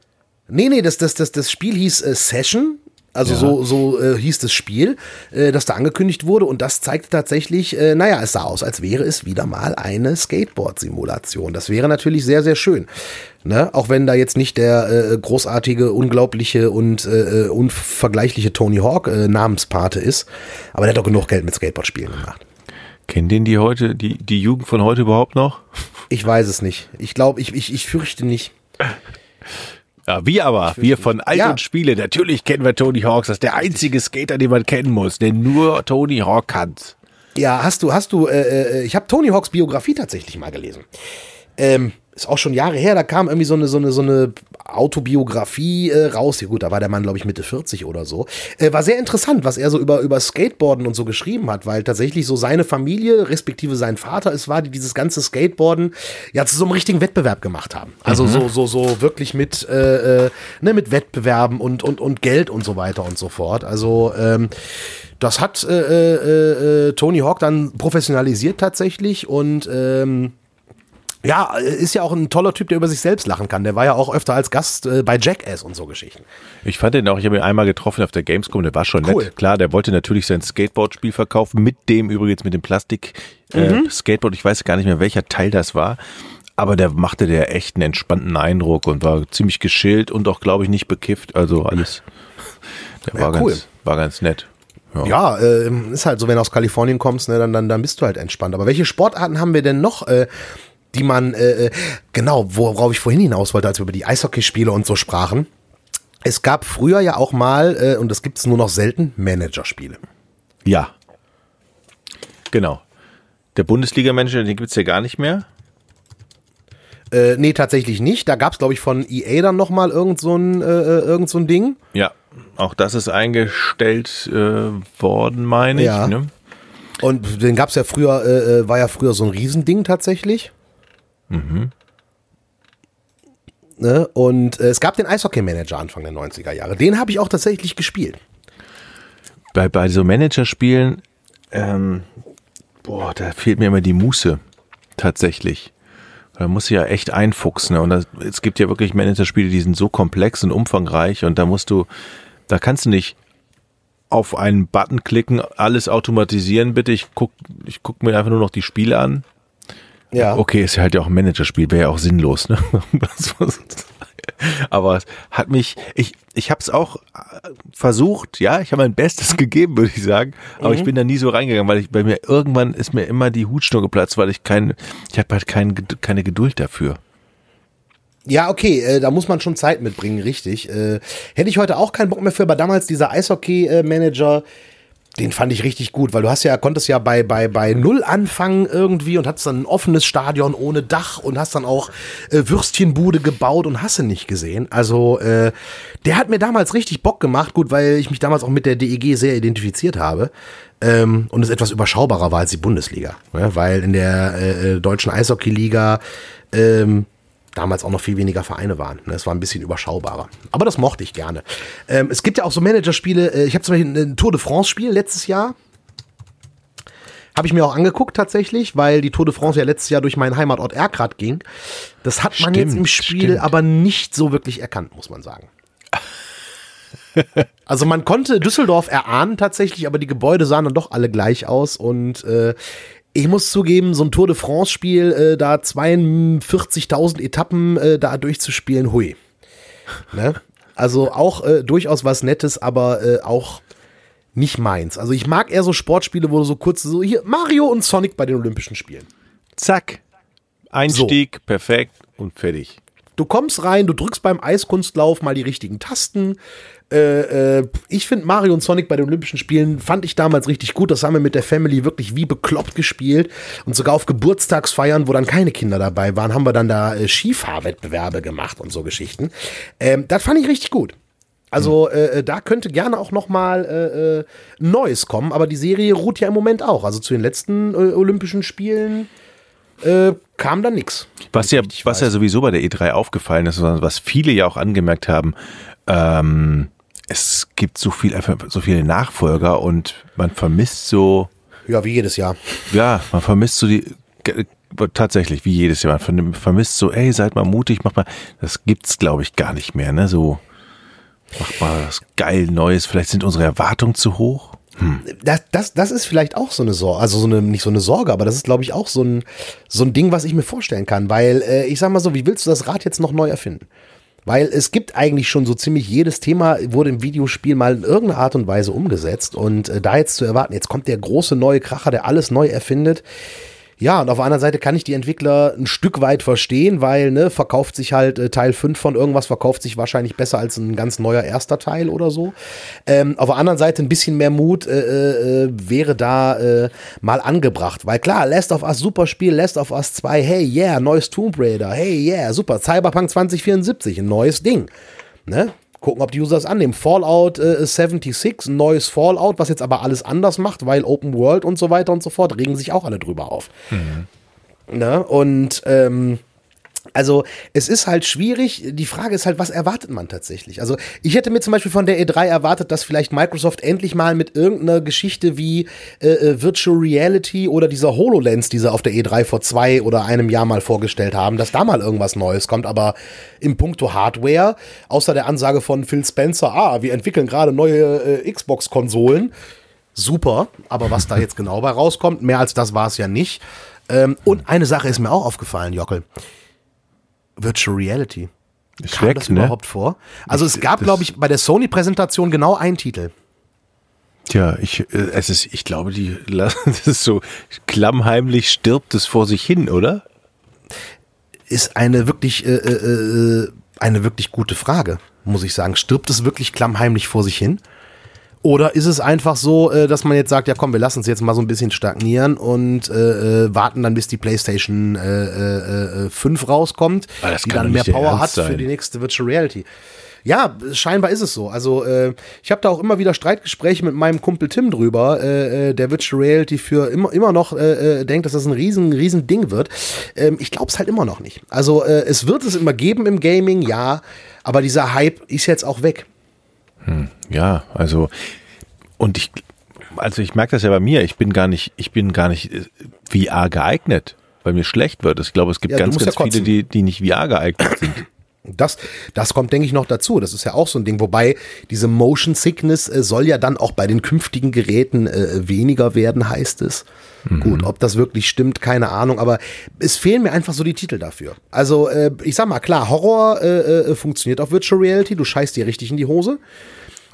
Nee, nee, das, das, das, das Spiel hieß äh, Session. Also ja. so, so äh, hieß das Spiel, äh, das da angekündigt wurde. Und das zeigte tatsächlich, äh, naja, es sah aus, als wäre es wieder mal eine Skateboard-Simulation. Das wäre natürlich sehr, sehr schön. Ne? Auch wenn da jetzt nicht der äh, großartige, unglaubliche und äh, äh unvergleichliche Tony Hawk äh, Namenspate ist. Aber der hat doch genug Geld mit Skateboard-Spielen gemacht. Kennen den die heute, die, die Jugend von heute überhaupt noch? Ich weiß es nicht. Ich glaube, ich, ich, ich fürchte nicht. Ja, wir aber, wir von Alt ja. und Spiele, natürlich kennen wir Tony Hawks. Das ist der einzige Skater, den man kennen muss, den nur Tony Hawk kann. Ja, hast du, hast du, äh, äh ich habe Tony Hawks Biografie tatsächlich mal gelesen. Ähm, ist auch schon Jahre her, da kam irgendwie so eine, so eine, so eine Autobiografie äh, raus. Ja, gut, da war der Mann, glaube ich, Mitte 40 oder so. Äh, war sehr interessant, was er so über, über Skateboarden und so geschrieben hat, weil tatsächlich so seine Familie, respektive sein Vater es war, die dieses ganze Skateboarden ja zu so einem richtigen Wettbewerb gemacht haben. Also mhm. so, so, so wirklich mit, äh, äh, ne, mit Wettbewerben und, und, und Geld und so weiter und so fort. Also, ähm, das hat äh, äh, äh, Tony Hawk dann professionalisiert tatsächlich und ähm, ja, ist ja auch ein toller Typ, der über sich selbst lachen kann. Der war ja auch öfter als Gast äh, bei Jackass und so Geschichten. Ich fand den auch, ich habe ihn einmal getroffen auf der Gamescom, der war schon cool. nett. Klar, der wollte natürlich sein Skateboard-Spiel verkaufen, mit dem übrigens, mit dem Plastik-Skateboard. Äh, mhm. Ich weiß gar nicht mehr, welcher Teil das war. Aber der machte der echt einen entspannten Eindruck und war ziemlich geschillt und auch, glaube ich, nicht bekifft. Also alles. Der ja, war, cool. ganz, war ganz nett. Ja, äh, ist halt so, wenn du aus Kalifornien kommst, ne, dann, dann, dann bist du halt entspannt. Aber welche Sportarten haben wir denn noch? Äh, die man, äh, äh, genau, worauf ich vorhin hinaus wollte, als wir über die Eishockeyspiele und so sprachen. Es gab früher ja auch mal, äh, und das gibt es nur noch selten, Managerspiele. Ja. Genau. Der Bundesliga-Manager, den gibt es ja gar nicht mehr. Äh, nee, tatsächlich nicht. Da gab es, glaube ich, von EA dann nochmal irgend so ein, äh, äh, irgend so ein Ding. Ja, auch das ist eingestellt äh, worden, meine ich. Ja. Ne? Und den gab es ja früher, äh, äh, war ja früher so ein Riesending tatsächlich. Mhm. Ne? Und äh, es gab den Eishockey-Manager Anfang der 90er Jahre. Den habe ich auch tatsächlich gespielt. Bei, bei so Managerspielen, ähm, boah, da fehlt mir immer die Muße. Tatsächlich. Da muss ich ja echt einfuchsen. Ne? Und das, es gibt ja wirklich Managerspiele, die sind so komplex und umfangreich und da musst du, da kannst du nicht auf einen Button klicken, alles automatisieren, bitte. Ich guck, ich guck mir einfach nur noch die Spiele an ja. Okay, ist ja halt ja auch ein Managerspiel, wäre ja auch sinnlos, ne? (laughs) Aber es hat mich, ich, ich habe es auch äh, versucht, ja, ich habe mein Bestes (laughs) gegeben, würde ich sagen, aber mhm. ich bin da nie so reingegangen, weil ich bei mir irgendwann ist mir immer die Hutschnur geplatzt, weil ich kein, ich habe halt kein, keine Geduld dafür. Ja, okay, äh, da muss man schon Zeit mitbringen, richtig. Äh, hätte ich heute auch keinen Bock mehr für, aber damals dieser Eishockey-Manager, äh, den fand ich richtig gut, weil du hast ja, konntest ja bei, bei, bei Null anfangen irgendwie und hattest dann ein offenes Stadion ohne Dach und hast dann auch äh, Würstchenbude gebaut und hast du nicht gesehen. Also, äh, der hat mir damals richtig Bock gemacht, gut, weil ich mich damals auch mit der DEG sehr identifiziert habe. Ähm, und es etwas überschaubarer war als die Bundesliga. Ja, weil in der äh, äh deutschen Eishockeyliga ähm, damals auch noch viel weniger Vereine waren. Ne? Es war ein bisschen überschaubarer. Aber das mochte ich gerne. Ähm, es gibt ja auch so Managerspiele. Äh, ich habe zum Beispiel ein Tour de France-Spiel letztes Jahr. Habe ich mir auch angeguckt tatsächlich, weil die Tour de France ja letztes Jahr durch meinen Heimatort Erkrad ging. Das hat man stimmt, jetzt im Spiel stimmt. aber nicht so wirklich erkannt, muss man sagen. (laughs) also man konnte Düsseldorf erahnen tatsächlich, aber die Gebäude sahen dann doch alle gleich aus und äh, ich muss zugeben, so ein Tour de France-Spiel, äh, da 42.000 Etappen äh, da durchzuspielen, hui. Ne? Also auch äh, durchaus was Nettes, aber äh, auch nicht meins. Also ich mag eher so Sportspiele, wo du so kurz so hier Mario und Sonic bei den Olympischen Spielen. Zack. Einstieg, so. perfekt und fertig. Du kommst rein, du drückst beim Eiskunstlauf mal die richtigen Tasten. Äh, äh, ich finde Mario und Sonic bei den Olympischen Spielen fand ich damals richtig gut. Das haben wir mit der Family wirklich wie bekloppt gespielt. Und sogar auf Geburtstagsfeiern, wo dann keine Kinder dabei waren, haben wir dann da äh, Skifahrwettbewerbe gemacht und so Geschichten. Ähm, das fand ich richtig gut. Also äh, äh, da könnte gerne auch noch mal äh, äh, Neues kommen, aber die Serie ruht ja im Moment auch. Also zu den letzten äh, Olympischen Spielen kam da nichts. Was ja, was ja sowieso bei der E3 aufgefallen ist, was viele ja auch angemerkt haben, ähm, es gibt so viel, so viele Nachfolger und man vermisst so. Ja, wie jedes Jahr. Ja, man vermisst so die, tatsächlich, wie jedes Jahr, man vermisst so, ey, seid mal mutig, macht mal, das gibt's glaube ich gar nicht mehr, ne, so, macht mal was geil Neues, vielleicht sind unsere Erwartungen zu hoch. Hm. Das, das, das ist vielleicht auch so eine Sorge, also so eine, nicht so eine Sorge, aber das ist, glaube ich, auch so ein, so ein Ding, was ich mir vorstellen kann, weil äh, ich sag mal so, wie willst du das Rad jetzt noch neu erfinden? Weil es gibt eigentlich schon so ziemlich jedes Thema, wurde im Videospiel mal in irgendeiner Art und Weise umgesetzt. Und äh, da jetzt zu erwarten, jetzt kommt der große neue Kracher, der alles neu erfindet, ja, und auf der anderen Seite kann ich die Entwickler ein Stück weit verstehen, weil, ne, verkauft sich halt äh, Teil 5 von irgendwas, verkauft sich wahrscheinlich besser als ein ganz neuer erster Teil oder so. Ähm, auf der anderen Seite ein bisschen mehr Mut äh, äh, wäre da äh, mal angebracht, weil klar, Last of Us super Spiel, Last of Us 2, hey, yeah, neues Tomb Raider, hey, yeah, super, Cyberpunk 2074, ein neues Ding. Ne? Gucken, ob die User das annehmen. Fallout äh, 76, ein neues Fallout, was jetzt aber alles anders macht, weil Open World und so weiter und so fort, regen sich auch alle drüber auf. Mhm. Ne? Und ähm, also es ist halt schwierig. Die Frage ist halt, was erwartet man tatsächlich? Also ich hätte mir zum Beispiel von der E3 erwartet, dass vielleicht Microsoft endlich mal mit irgendeiner Geschichte wie äh, äh Virtual Reality oder dieser HoloLens, die sie auf der E3 vor zwei oder einem Jahr mal vorgestellt haben, dass da mal irgendwas Neues kommt. Aber im Punkto Hardware, außer der Ansage von Phil Spencer, ah, wir entwickeln gerade neue äh, Xbox-Konsolen. Super, aber was da jetzt genau bei rauskommt, mehr als das war es ja nicht. Ähm, und eine Sache ist mir auch aufgefallen, Jockel. Virtual Reality. Ist Kam das ne? überhaupt vor? Also es gab, glaube ich, bei der Sony-Präsentation genau einen Titel. Tja, ich, äh, es ist, ich glaube, die, (laughs) das ist so klammheimlich stirbt es vor sich hin, oder? Ist eine wirklich, äh, äh, äh, eine wirklich gute Frage, muss ich sagen. Stirbt es wirklich klammheimlich vor sich hin? Oder ist es einfach so, äh, dass man jetzt sagt, ja komm, wir lassen es jetzt mal so ein bisschen stagnieren und äh, äh warten dann, bis die PlayStation äh, äh, 5 äh, rauskommt, ah, die dann mehr Power hat sein. für die nächste Virtual Reality. Ja, scheinbar ist es so. Also äh, ich habe da auch immer wieder Streitgespräche mit meinem Kumpel Tim drüber, äh, der Virtual Reality für immer, immer noch äh, denkt, dass das ein riesen, riesen Ding wird. Ähm, ich glaube es halt immer noch nicht. Also äh, es wird es immer geben im Gaming, ja, aber dieser Hype ist jetzt auch weg. Hm, ja, also und ich, also ich merke das ja bei mir. Ich bin gar nicht, ich bin gar nicht äh, VR geeignet, weil mir schlecht wird. Ich glaube, es gibt ja, ganz, ganz ja viele, die, die nicht VR geeignet sind. Das, das kommt, denke ich, noch dazu. Das ist ja auch so ein Ding. Wobei diese Motion Sickness äh, soll ja dann auch bei den künftigen Geräten äh, weniger werden, heißt es. Mhm. Gut, ob das wirklich stimmt, keine Ahnung. Aber es fehlen mir einfach so die Titel dafür. Also, äh, ich sag mal, klar, Horror äh, äh funktioniert auf Virtual Reality. Du scheißt dir richtig in die Hose.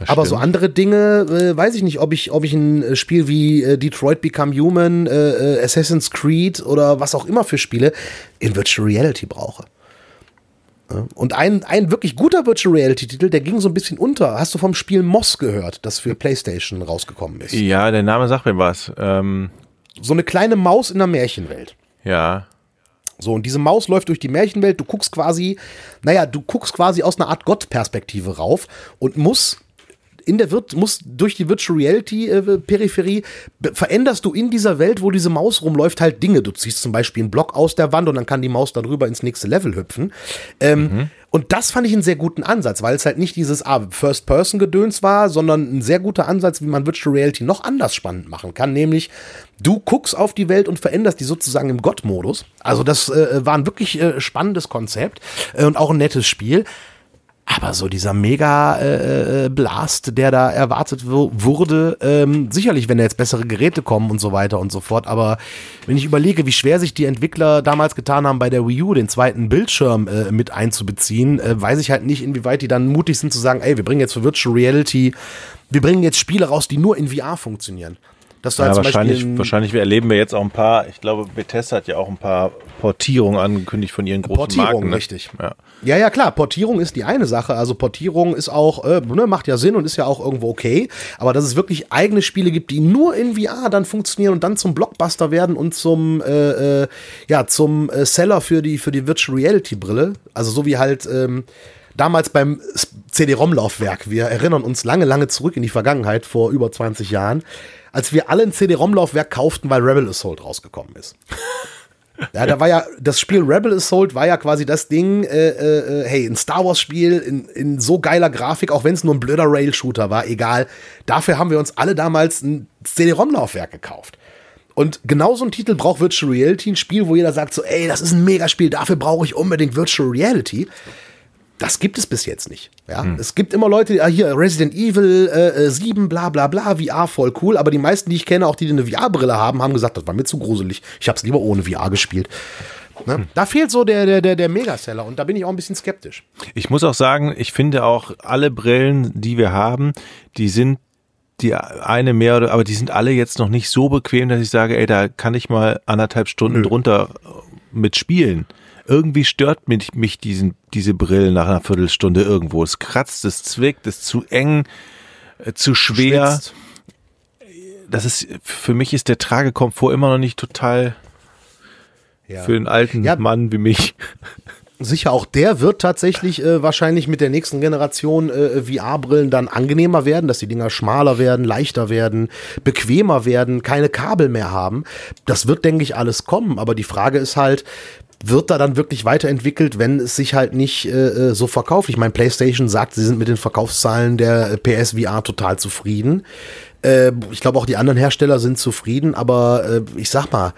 Aber so andere Dinge, äh, weiß ich nicht, ob ich, ob ich ein Spiel wie Detroit Become Human, Assassin's Creed oder was auch immer für Spiele in Virtual Reality brauche. Und ein, ein wirklich guter Virtual Reality-Titel, der ging so ein bisschen unter. Hast du vom Spiel Moss gehört, das für PlayStation rausgekommen ist? Ja, der Name sagt mir was. Ähm so eine kleine Maus in der Märchenwelt. Ja. So, und diese Maus läuft durch die Märchenwelt. Du guckst quasi, naja, du guckst quasi aus einer Art Gottperspektive rauf und musst in der wird muss durch die Virtual Reality äh, Peripherie veränderst du in dieser Welt, wo diese Maus rumläuft, halt Dinge. Du ziehst zum Beispiel einen Block aus der Wand und dann kann die Maus darüber ins nächste Level hüpfen. Ähm, mhm. Und das fand ich einen sehr guten Ansatz, weil es halt nicht dieses ah, First-Person-Gedöns war, sondern ein sehr guter Ansatz, wie man Virtual Reality noch anders spannend machen kann. Nämlich, du guckst auf die Welt und veränderst die sozusagen im Gott-Modus. Also das äh, war ein wirklich äh, spannendes Konzept äh, und auch ein nettes Spiel. Aber so dieser Mega-Blast, äh, der da erwartet wurde, ähm, sicherlich, wenn da jetzt bessere Geräte kommen und so weiter und so fort. Aber wenn ich überlege, wie schwer sich die Entwickler damals getan haben, bei der Wii U den zweiten Bildschirm äh, mit einzubeziehen, äh, weiß ich halt nicht, inwieweit die dann mutig sind zu sagen, ey, wir bringen jetzt für Virtual Reality, wir bringen jetzt Spiele raus, die nur in VR funktionieren. Dass du ja, halt wahrscheinlich, wahrscheinlich erleben wir jetzt auch ein paar, ich glaube, Bethesda hat ja auch ein paar Portierungen angekündigt von ihren großen Portierung, Marken. Ne? richtig. Ja. ja. ja, klar, Portierung ist die eine Sache. Also Portierung ist auch, äh, ne, macht ja Sinn und ist ja auch irgendwo okay. Aber dass es wirklich eigene Spiele gibt, die nur in VR dann funktionieren und dann zum Blockbuster werden und zum, äh, äh, ja, zum äh, Seller für die, für die Virtual Reality Brille. Also so wie halt, ähm, damals beim CD-ROM-Laufwerk. Wir erinnern uns lange, lange zurück in die Vergangenheit, vor über 20 Jahren als wir alle ein CD-ROM-Laufwerk kauften, weil Rebel Assault rausgekommen ist. (laughs) Ja, da war ja, das Spiel Rebel Assault war ja quasi das Ding, äh, äh, hey, ein Star Wars-Spiel in, in so geiler Grafik, auch wenn es nur ein blöder Rail-Shooter war, egal. Dafür haben wir uns alle damals ein CD-ROM-Laufwerk gekauft. Und genau so ein Titel braucht Virtual Reality, ein Spiel, wo jeder sagt so, ey, das ist ein Megaspiel, dafür brauche ich unbedingt Virtual Reality. Das gibt es bis jetzt nicht. Ja? Hm. Es gibt immer Leute, die, hier Resident Evil äh, 7, äh, bla bla bla, VR voll cool, aber die meisten, die ich kenne, auch die, die eine VR-Brille haben, haben gesagt, das war mir zu gruselig. Ich habe es lieber ohne VR gespielt. Ne? Hm. Da fehlt so der, der, der, der Megaseller und da bin ich auch ein bisschen skeptisch. Ich muss auch sagen, ich finde auch alle Brillen, die wir haben, die sind die eine mehr oder, aber die sind alle jetzt noch nicht so bequem, dass ich sage, ey, da kann ich mal anderthalb Stunden Nö. drunter mit spielen irgendwie stört mich, mich diesen, diese Brille nach einer Viertelstunde irgendwo. Es kratzt, es zwickt, es ist zu eng, äh, zu schwer. Schwitzt. Das ist, für mich ist der Tragekomfort immer noch nicht total ja. für einen alten ja. Mann wie mich. Sicher, auch der wird tatsächlich äh, wahrscheinlich mit der nächsten Generation äh, VR-Brillen dann angenehmer werden, dass die Dinger schmaler werden, leichter werden, bequemer werden, keine Kabel mehr haben. Das wird, denke ich, alles kommen. Aber die Frage ist halt, wird da dann wirklich weiterentwickelt, wenn es sich halt nicht äh, äh so verkauft. Ich meine, PlayStation sagt, sie sind mit den Verkaufszahlen der PSVR total zufrieden. Äh, ich glaube, auch die anderen Hersteller sind zufrieden, aber äh, ich sag mal,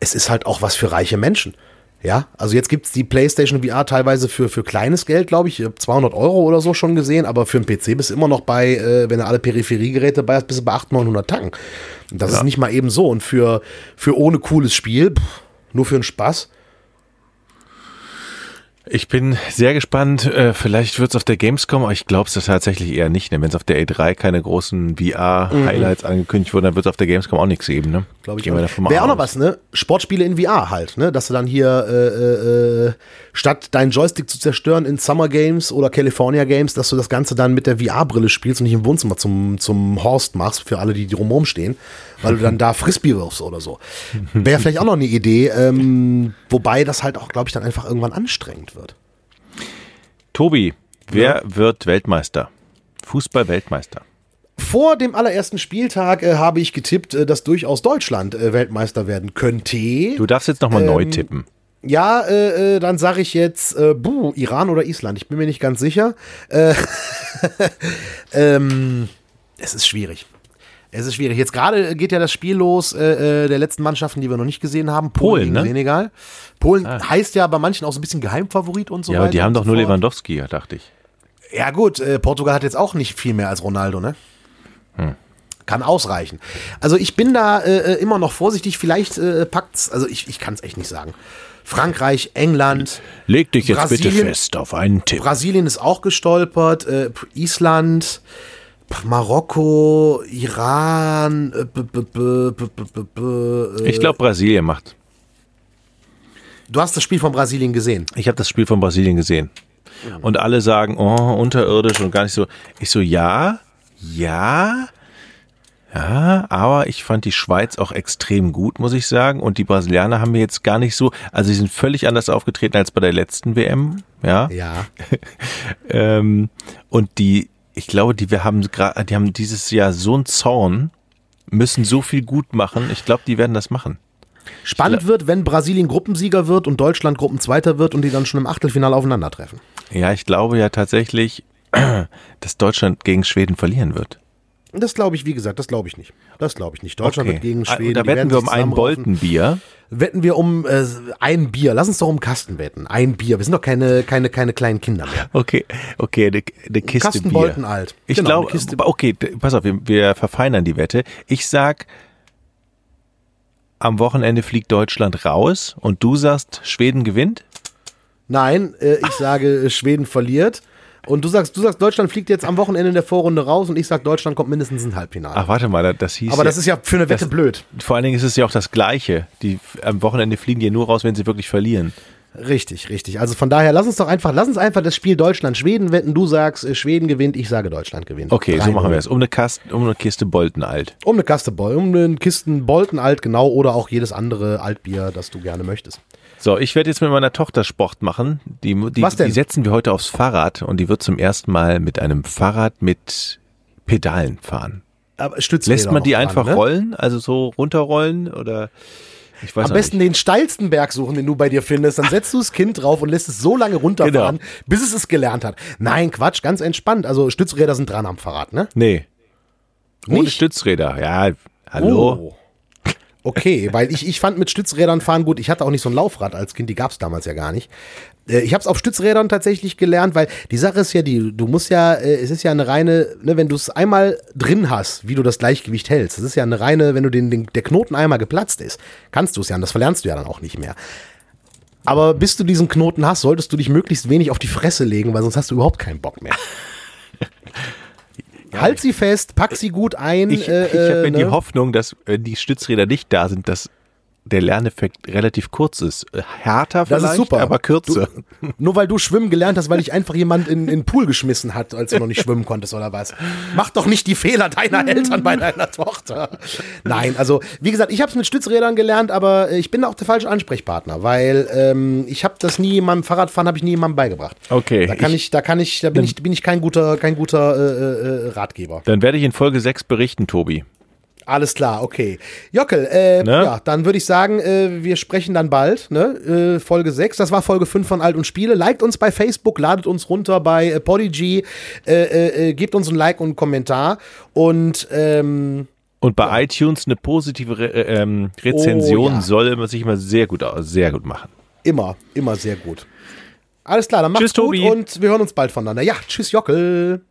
es ist halt auch was für reiche Menschen. Ja, also jetzt gibt's die PlayStation VR teilweise für, für kleines Geld, glaube ich, 200 Euro oder so schon gesehen, aber für einen PC bist du immer noch bei, äh, wenn du alle Peripheriegeräte bei hast, bist du bei 800, 900 Tacken. Das ja. ist nicht mal eben so und für, für ohne cooles Spiel, pff, nur für einen Spaß, ich bin sehr gespannt. Äh, vielleicht wird es auf der Gamescom, aber ich glaube es tatsächlich eher nicht. Ne? Wenn es auf der E3 keine großen VR-Highlights mhm. angekündigt wurden, dann wird es auf der Gamescom auch nichts geben. Ne? Glaube ich. Wäre auch noch was, ne? Sportspiele in VR halt, ne? Dass du dann hier äh, äh, äh, statt deinen Joystick zu zerstören in Summer Games oder California Games, dass du das Ganze dann mit der VR-Brille spielst und nicht im Wohnzimmer zum, zum Horst machst für alle, die drumherum stehen weil du dann da Frisbee wirfst oder so. (laughs) Wäre vielleicht auch noch eine Idee, ähm, wobei das halt auch, glaube ich, dann einfach irgendwann anstrengend wird. Tobi, wer ja. wird Weltmeister? Fußball-Weltmeister. Vor dem allerersten Spieltag äh, habe ich getippt, äh, dass durchaus Deutschland äh, Weltmeister werden könnte. Du darfst jetzt nochmal ähm, neu tippen. Ja, äh, äh, dann sage ich jetzt, äh, buh, Iran oder Island. Ich bin mir nicht ganz sicher. Äh, (laughs) ähm, es ist schwierig. Es ist schwierig. Jetzt gerade geht ja das Spiel los äh, äh der letzten Mannschaften, die wir noch nicht gesehen haben. Polen, Polen ne? Senegal. Polen ah. heißt ja bei manchen auch so ein bisschen Geheimfavorit und so ja, weiter. Ja, die haben doch nur Lewandowski, dachte ich. Ja gut, äh, Portugal hat jetzt auch nicht viel mehr als Ronaldo, ne? Hm. Kann ausreichen. Also ich bin da äh, äh immer noch vorsichtig. Vielleicht äh, packt's. Also ich, ich kann es echt nicht sagen. Frankreich, England. Leg dich jetzt Brasilien, bitte fest auf einen Tipp. Brasilien ist auch gestolpert. Äh, Island. Marokko, Iran. ich glaube, Brasilien macht. Du hast das Spiel von Brasilien gesehen. Ich habe das Spiel von Brasilien gesehen. Und alle sagen, oh, unterirdisch und gar nicht so. Ich so, ja, ja, ja, aber ich fand die Schweiz auch extrem gut, muss ich sagen. Und die Brasilianer haben mir jetzt gar nicht so, also sie sind völlig anders aufgetreten als bei der letzten WM, ja. Ja. (laughs) ähm, und die ich glaube, die wir haben gerade, die haben dieses Jahr so einen Zorn, müssen so viel gut machen. Ich glaube, die werden das machen. Spannend wird, wenn Brasilien Gruppensieger wird und Deutschland Gruppenzweiter wird und die dann schon im Achtelfinale aufeinandertreffen. Ja, ich glaube ja tatsächlich, (clears throat) dass Deutschland gegen Schweden verlieren wird. Das glaube ich, wie gesagt, das glaube ich nicht. Das glaube ich nicht. Deutschland okay. wird gegen ah, Schweden. Da wetten wir um ein Boltenbier. Wetten wir um äh, ein Bier. Lass uns doch um Kasten wetten. Ein Bier. Wir sind doch keine, keine, keine kleinen Kinder mehr. Okay, okay, eine, eine Kiste Kasten Bier. Bolten alt. Ich genau, glaube, okay, pass auf, wir, wir verfeinern die Wette. Ich sag, am Wochenende fliegt Deutschland raus und du sagst, Schweden gewinnt? Nein, äh, ich sage, Schweden verliert. Und du sagst, du sagst, Deutschland fliegt jetzt am Wochenende in der Vorrunde raus und ich sag, Deutschland kommt mindestens ins Halbfinale. Ach, warte mal, das hieß. Aber ja, das ist ja für eine Wette das, blöd. Vor allen Dingen ist es ja auch das Gleiche. Die am Wochenende fliegen die ja nur raus, wenn sie wirklich verlieren. Richtig, richtig. Also von daher, lass uns doch einfach, lass uns einfach das Spiel Deutschland-Schweden wetten. Du sagst, äh, Schweden gewinnt, ich sage, Deutschland gewinnt. Okay, Drei so machen wir es. Um eine, Kaste, um eine Kiste Bolten alt. Um eine Kaste Bolten, um eine Kisten Bolten alt, genau, oder auch jedes andere Altbier, das du gerne möchtest. So, ich werde jetzt mit meiner Tochter Sport machen. Die, die, Was denn? die setzen wir heute aufs Fahrrad und die wird zum ersten Mal mit einem Fahrrad mit Pedalen fahren. Aber Stützräder Lässt man die dran, einfach ne? rollen, also so runterrollen oder Am besten nicht. den steilsten Berg suchen, den du bei dir findest. Dann setzt du das Kind drauf und lässt es so lange runterfahren, Genau. bis es es gelernt hat. Nein, Quatsch, ganz entspannt. Also Stützräder sind dran am Fahrrad, ne? Nee. Ohne? Stützräder. Ja, hallo. Oh. Okay, (laughs) weil ich, ich fand mit Stützrädern fahren gut. Ich hatte auch nicht so ein Laufrad als Kind, die gab es damals ja gar nicht. Äh, Ich habe es auf Stützrädern tatsächlich gelernt, weil die Sache ist ja die, du musst ja, äh, es ist ja eine reine, ne, wenn du es einmal drin hast, wie du das Gleichgewicht hältst, das ist ja eine reine, wenn du den, den der Knoten einmal geplatzt ist, kannst du es ja, und das verlernst du ja dann auch nicht mehr. Aber bis du diesen Knoten hast, solltest du dich möglichst wenig auf die Fresse legen, weil sonst hast du überhaupt keinen Bock mehr. (laughs) Halt sie fest, pack sie gut ein. Ich, äh, ich habe äh, die ne? Hoffnung, dass wenn die Stützräder nicht da sind, dass der Lerneffekt relativ kurz ist. Äh, Härter Das vielleicht, ist super. aber kürzer. Du, nur weil du schwimmen gelernt hast, weil dich einfach jemand in, in den Pool geschmissen hat, als du noch nicht schwimmen konntest oder was. Mach doch nicht die Fehler deiner (laughs) Eltern bei deiner Tochter. Nein, also wie gesagt, ich habe es mit Stützrädern gelernt, aber ich bin auch der falsche Ansprechpartner, weil ähm, ich habe das nie jemandem Fahrradfahren habe ich nie jemandem beigebracht. Okay, Da kann ich, da kann ich, da bin ich, bin ich kein guter, kein guter äh, äh, Ratgeber. Dann werde ich in Folge 6 berichten, Tobi. Alles klar, okay. Jockel, äh, Ne? ja, dann würde ich sagen, äh, wir sprechen dann bald, ne? Äh, Folge 6. Das war Folge 5 von Alt und Spiele. Liked uns bei Facebook, ladet uns runter bei äh, Podigy, äh, äh, äh, gebt uns ein Like und einen Kommentar. Und ähm, Und bei iTunes eine positive Re äh, ähm, Rezension Oh, ja. soll man sich immer sehr gut, sehr gut machen. immer, immer sehr gut. Alles klar, dann macht's Tschüss, gut Tobi. und wir hören uns bald voneinander. Ja, tschüss, Jockel.